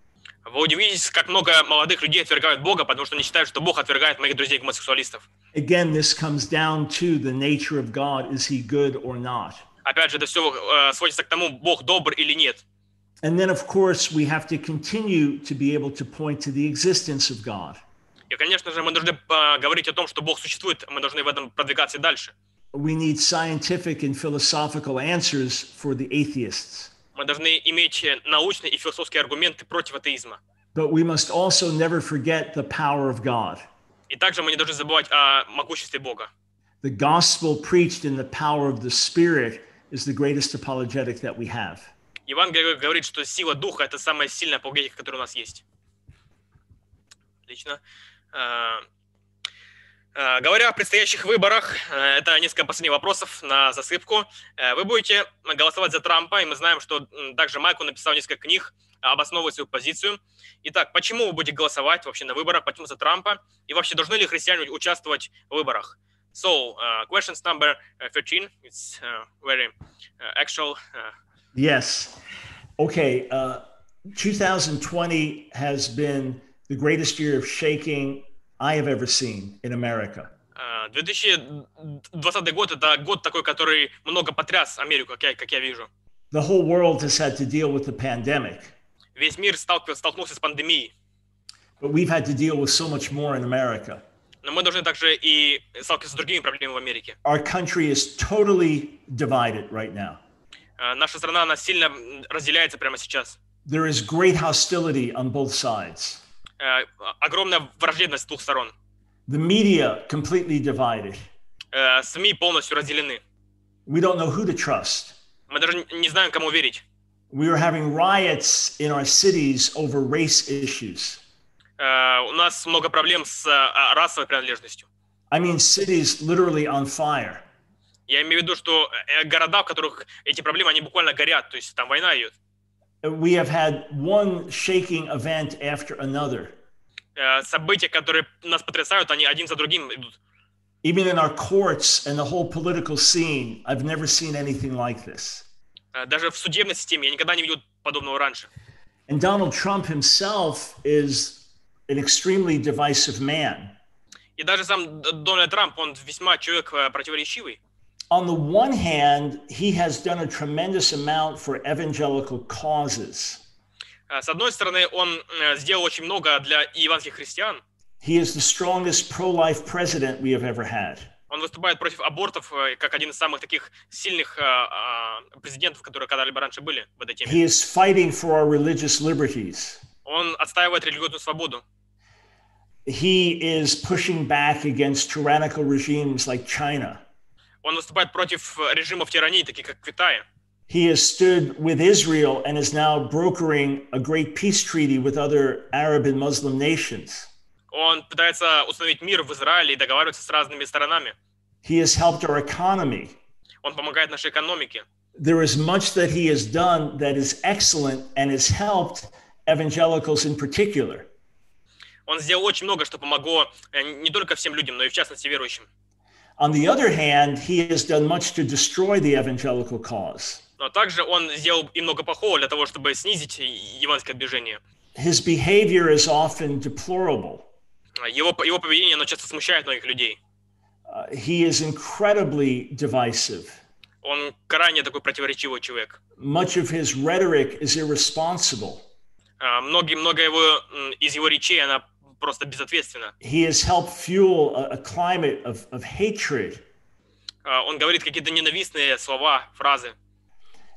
Вы удивитесь, как много молодых людей отвергают Бога, потому что они считают, что Бог отвергает моих друзей-гомосексуалистов. Again, this comes down to the nature of God. Is he good or not? Опять же, это все сводится к тому, Бог добр или нет. And then, of course, we have to continue to be able to point to the existence of God. И, конечно же, мы должны э, говорить о том, что Бог существует, мы должны в этом продвигаться и дальше. We need scientific and philosophical answers for the atheists. Мы должны иметь э, научные и философские аргументы против атеизма. But we must also never forget the power of God. И также мы не должны забывать о могуществе Бога. The gospel preached in the power of the Spirit is the greatest apologetic that we have. Евангелие говорит, что сила Духа – это самая сильная апологетика, которая у нас есть. Отлично. Э, Говоря о предстоящих выборах, э, это несколько последних вопросов на засыпку. Э, Вы будете голосовать за Трампа, и мы знаем, что также Майкл написал несколько книг, обосновывая свою позицию. Итак, почему вы будете голосовать вообще на выборах, почему за Трампа, и вообще должны ли христиане участвовать в выборах? So, uh, questions number uh, 13, it's uh, very uh, actual uh, Yes. Okay. Uh, 2020 has been the greatest year of shaking I have ever seen in America. А, 2020 год – это год такой, который много потряс Америку, как я, как я вижу. The whole world has had to deal with the pandemic, Весь мир сталкив- столкнулся с пандемией. but we've had to deal with so much more in America. Но мы должны также и сталкиваться с другими проблемами в Америке. Our country is totally divided right now. А, Наша страна, она сильно м, разделяется прямо сейчас. There is great hostility on both sides. Э, Огромная враждебность с двух сторон. The media completely divided. Э, СМИ полностью разделены. We don't know who to trust. Мы даже не знаем, кому верить. We are having riots in our cities over race issues. Э, У нас много проблем с э, расовой принадлежностью. I mean, cities literally on fire. Я имею в виду, что города, в которых эти проблемы, они буквально горят, то есть там война идет. We have had one shaking event after another. Э, События, которые нас потрясают, они один за другим идут. Even in our courts and the whole political scene, I've never seen anything like this. Э, Даже в судебной системе я никогда не видел подобного раньше. And Donald Trump himself is an extremely divisive man. И даже сам Д- Дональд Трамп, он весьма человек э, противоречивый. On the one hand, he has done a tremendous amount for evangelical causes. Э, С одной стороны, он э, сделал очень много для евангельских христиан. He is the strongest pro life president we have ever had. Он выступает против абортов э, как один из самых таких сильных э, э, президентов, которые когда-либо раньше были в этой теме. He is fighting for our religious liberties. Он отстаивает религиозную свободу. He is pushing back against tyrannical regimes like China. Он выступает против э, режимов тирании, таких как в Китае. He has stood with Israel and is now brokering a great peace treaty with other Arab and Muslim nations. Он пытается установить мир в Израиле и договариваться с разными сторонами. He has helped our economy. Он помогает нашей экономике. There is much that he has done that is excellent and has helped evangelicals in particular. Он сделал очень много, что помогло э, не только всем людям, но и в частности верующим. On the other hand, he has done much to destroy the evangelical cause. Но также он сделал и много плохого для того, чтобы снизить евангельское движение. his behavior is often deplorable. Его, его поведение, оно часто смущает многих людей. Uh, he is incredibly divisive. Он крайне такой противоречивый человек. Much of his rhetoric is irresponsible. А, Многие, много его, м, из его речей, она просто безответственна. He has helped fuel a, a climate of, of hatred. А, Он говорит какие-то ненавистные слова, фразы.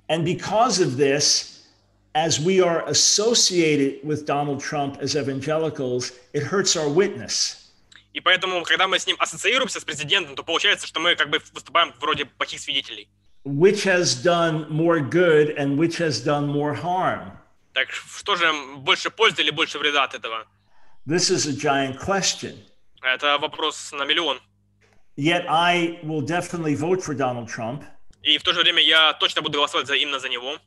And because of this, as we are associated with Donald Trump as evangelicals, it hurts our witness. И поэтому, когда мы с ним ассоциируемся с президентом, то получается, что мы как бы выступаем вроде плохих свидетелей. Which has done more good and which has done more harm? Так что же больше пользы или больше вреда от этого? This is a giant question. Это вопрос на миллион. Yet I will definitely vote for Donald Trump. И в то же время я точно буду голосовать за, именно за него.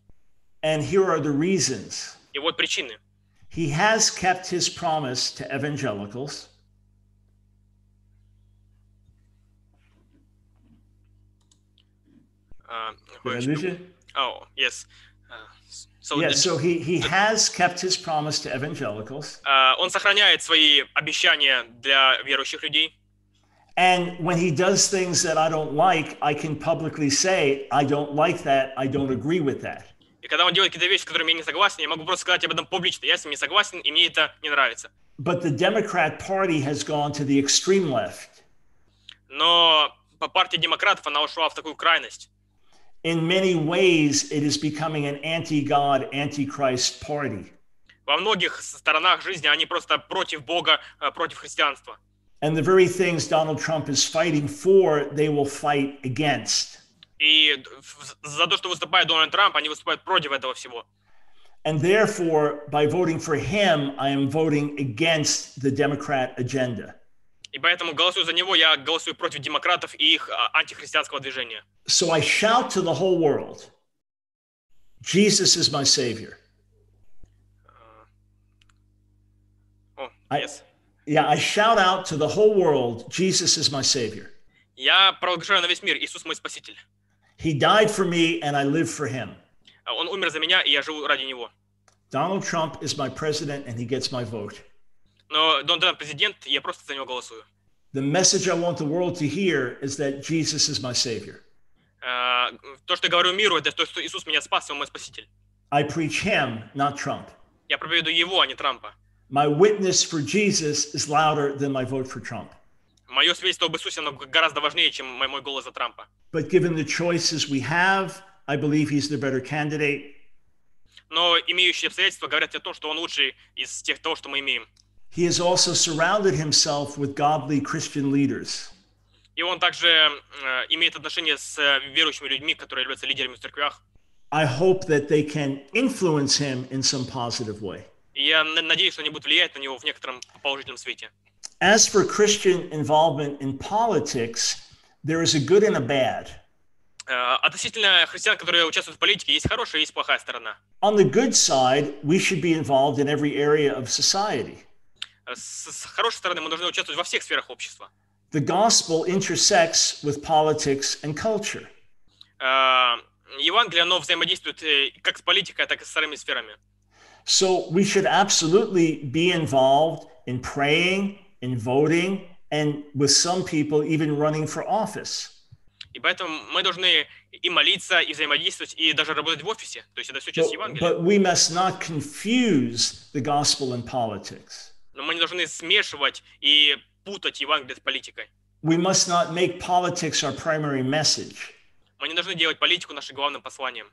And here are the reasons. И вот причины. He has kept his promise to evangelicals. А, Did I lose you? Oh, yes. А, so Yeah, the- so he, he has kept his promise to evangelicals. а, он сохраняет свои обещания для верующих людей. And when he does things that I don't like, I can publicly say, I don't like that. I don't agree with that. И когда он делает какие-то вещи, с которыми я не согласен, я могу просто сказать об этом публично. Я с ним не согласен, и мне это не нравится. But the Democrat Party has gone to the extreme left. Но по партии демократов она ушла в такую крайность. In many ways, it is becoming an anti God, anti Christ party. Во многих сторонах жизни они просто против Бога, э, против христианства. And the very things Donald Trump is fighting for, they will fight against. И в- за то, что выступает Дональд Трамп, они выступают против этого всего. And therefore, by voting for him, I am voting against the Democrat agenda. И поэтому голосую за него, я голосую против демократов и их а, антихристианского движения. So I shout to the whole world Jesus is my Savior. О, I- yes. Yeah, I shout out to the whole world Jesus is my Savior. Я провозглашаю на весь мир, Иисус мой Спаситель. He died for me, and I live for him. А Он умер за меня, и я живу ради него. Donald Trump is my president, and he gets my vote. Но Дональд Трамп президент, я просто за него голосую. The message I want the world to hear is that Jesus is my Savior. А, То, что я говорю миру, это то, что Иисус меня спас, и Он мой Спаситель. I preach him, not Trump. Я проповедую Его, а не Трампа. My witness for Jesus is louder than my vote for Trump. Мое свидетельство об Иисусе, оно гораздо важнее, чем мой мой голос за Трампа. But given the choices we have, I believe he's the better candidate. Но имеющие обстоятельства говорят о том, что он лучший из тех того, что мы имеем. He has also surrounded himself with godly Christian leaders. И он также э, имеет отношение с э, верующими людьми, которые являются лидерами в церквях. I hope that they can influence him in some positive way. И я н- надеюсь, что они будут влиять на него в некотором положительном свете. As for Christian involvement in politics, there is a good and a bad. Э, Относительно христиан, которые участвуют в политике, есть хорошая и есть плохая сторона. On the good side, we should be involved in every area of society. Э, С, с хорошей стороны мы должны участвовать во всех сферах общества. The gospel intersects with politics and culture. Э, Евангелие, оно взаимодействует э, как с политикой, так и с старыми сферами. So we should absolutely be involved in praying, in voting, and with some people even running for office. И поэтому мы должны и молиться, и взаимодействовать, и даже работать в офисе. То есть это все часть But, Евангелия. but we must not confuse the gospel and politics. Но мы не должны смешивать и путать Евангелие с политикой. We must not make politics our primary message. Мы не должны делать политику нашим главным посланием.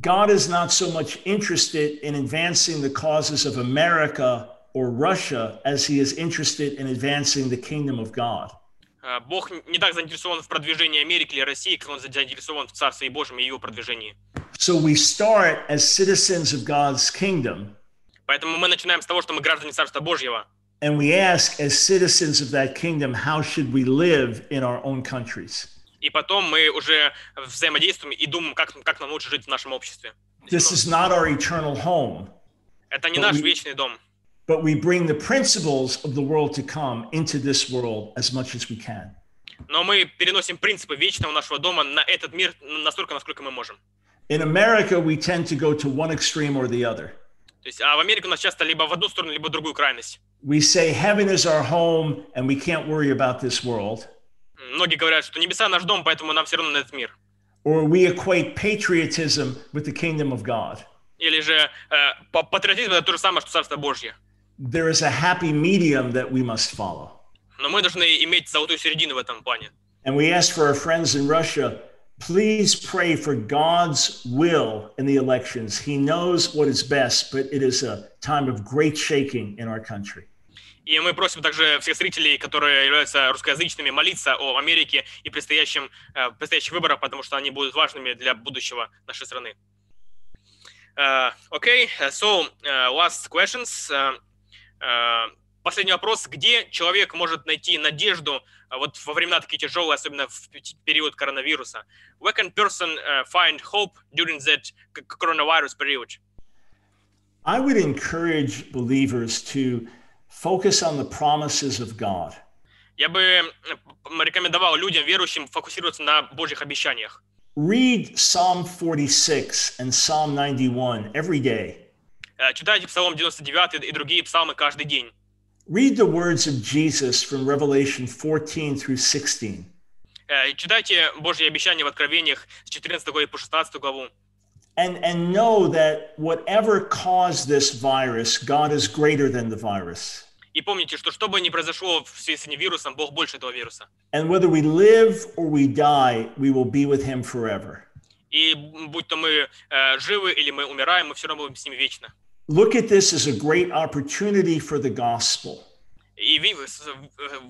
God is not so much interested in advancing the causes of America or Russia as he is interested in advancing the kingdom of God. Э, Бог не так заинтересован в продвижении Америки или России, как он заинтересован в Царстве Божьем и его продвижении. So we start as citizens of God's kingdom Поэтому мы начинаем с того, что мы граждане Царства Божьего, and we ask as citizens of that kingdom how should we live in our own countries. и потом мы уже взаимодействуем и думаем, как, как нам лучше жить в нашем обществе. This is not our eternal home, Это не наш we- вечный дом. but we bring the principles of the world to come into this world as much as we can. Но мы переносим принципы вечного нашего дома на этот мир настолько, насколько мы можем. In America, we tend to go to one extreme or the other. То есть, а в Америке у нас часто либо в одну сторону, либо в другую крайность. We say heaven is our home and we can't worry about this world. Многие говорят, что небеса наш дом, поэтому нам все равно на этот мир. Or we equate patriotism with the kingdom of God. Или же э, па- патриотизм это то же самое, что Царство Божье. There is a happy medium that we must follow. Но мы должны иметь золотую середину в этом плане. And we ask for our friends in Russia, please pray for God's will in the elections. He knows what is best, but it is a time of great shaking in our country. И мы просим также всех зрителей, которые являются русскоязычными, молиться о Америке и предстоящем, э, предстоящих выборах, потому что они будут важными для будущего нашей страны. Э, Окей, so э, last questions. Э, э, Последний вопрос. Где человек может найти надежду э, вот во времена такие тяжелые, особенно в пе- период коронавируса? Where can person э, find hope during that coronavirus period? I would encourage believers to focus on the promises of God. Я бы рекомендовал людям, верующим, фокусироваться на Божьих обещаниях. Read Psalm 46 and Psalm 91 every day. Э, Читайте Псалом 99 и другие псалмы каждый день. Read the words of Jesus from Revelation 14 through 16. Э, Читайте Божьи обещания в Откровениях с 14 главы по 16 главу. And, and know that whatever caused this virus, God is greater than the virus. И помните, что что бы ни произошло в связи с этим вирусом, Бог больше этого вируса. And whether we live or we die, we will be with Him forever. И будь то мы э, живы или мы умираем, мы все равно будем с ним вечно. Look at this as a great opportunity for the gospel. И ви- с-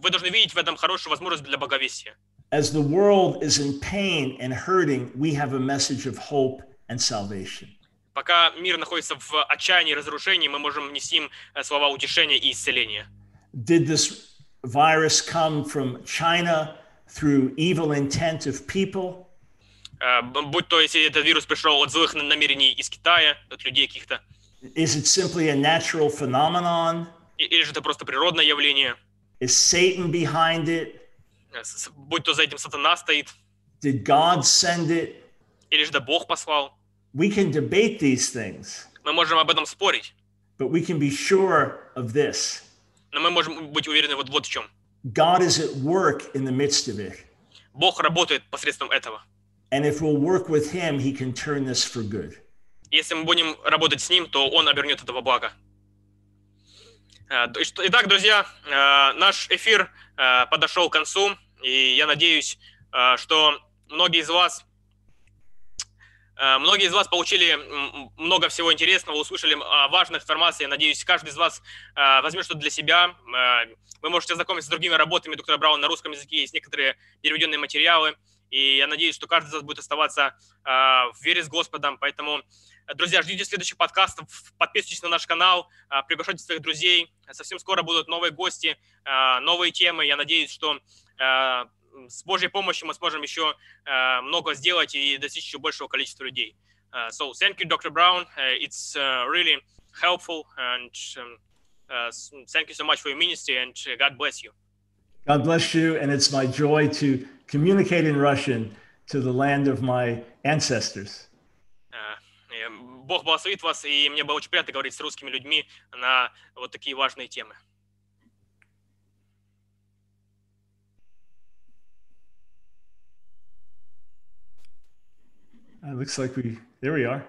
вы должны видеть в этом хорошую возможность для боговестия. As the world is in pain and hurting, we have a message of hope and salvation. Пока мир находится в отчаянии и разрушении, мы можем нести им э, слова утешения и исцеления. Did this virus come from China through evil intent of people? Э, б- Будь то, если этот вирус пришел от злых намерений из Китая, от людей каких-то, Is it simply a natural phenomenon? и- или же это просто природное явление, Is Satan behind it? Э, с- с- будь то за этим сатана стоит, Did God send it? или же это Бог послал. We can debate these things, Мы можем об этом спорить, but we can be sure of this но мы можем быть уверены вот, вот в чем. God is at work in the midst of it. Бог работает посредством этого. And if we'll work with Him, He can turn this for good. Если мы будем работать с Ним, то Он обернет этого то есть, Итак, друзья, э, наш эфир э, подошел к концу, и я надеюсь, что многие из вас Многие из вас получили много всего интересного, услышали важных информаций. Я надеюсь, каждый из вас возьмет что-то для себя. Вы можете ознакомиться с другими работами доктора Брауна на русском языке. Есть некоторые переведенные материалы. И я надеюсь, что каждый из вас будет оставаться в вере с Господом. Поэтому, друзья, ждите следующих подкастов, подписывайтесь на наш канал, э, приглашайте своих друзей. Совсем скоро будут новые гости, э, новые темы. Я надеюсь, что э, с Божьей помощью мы сможем еще э, много сделать и достичь еще большего количества людей. So thank you, Dr. Brown. Uh, it's uh, really helpful, and s- thank you so much for your ministry, and God bless you. God bless you. And it's my joy to communicate in Russian to the land of my ancestors. Uh, э, Бог благословит вас, и мне было очень приятно говорить с русскими людьми на вот такие важные темы. It looks like we, there we are.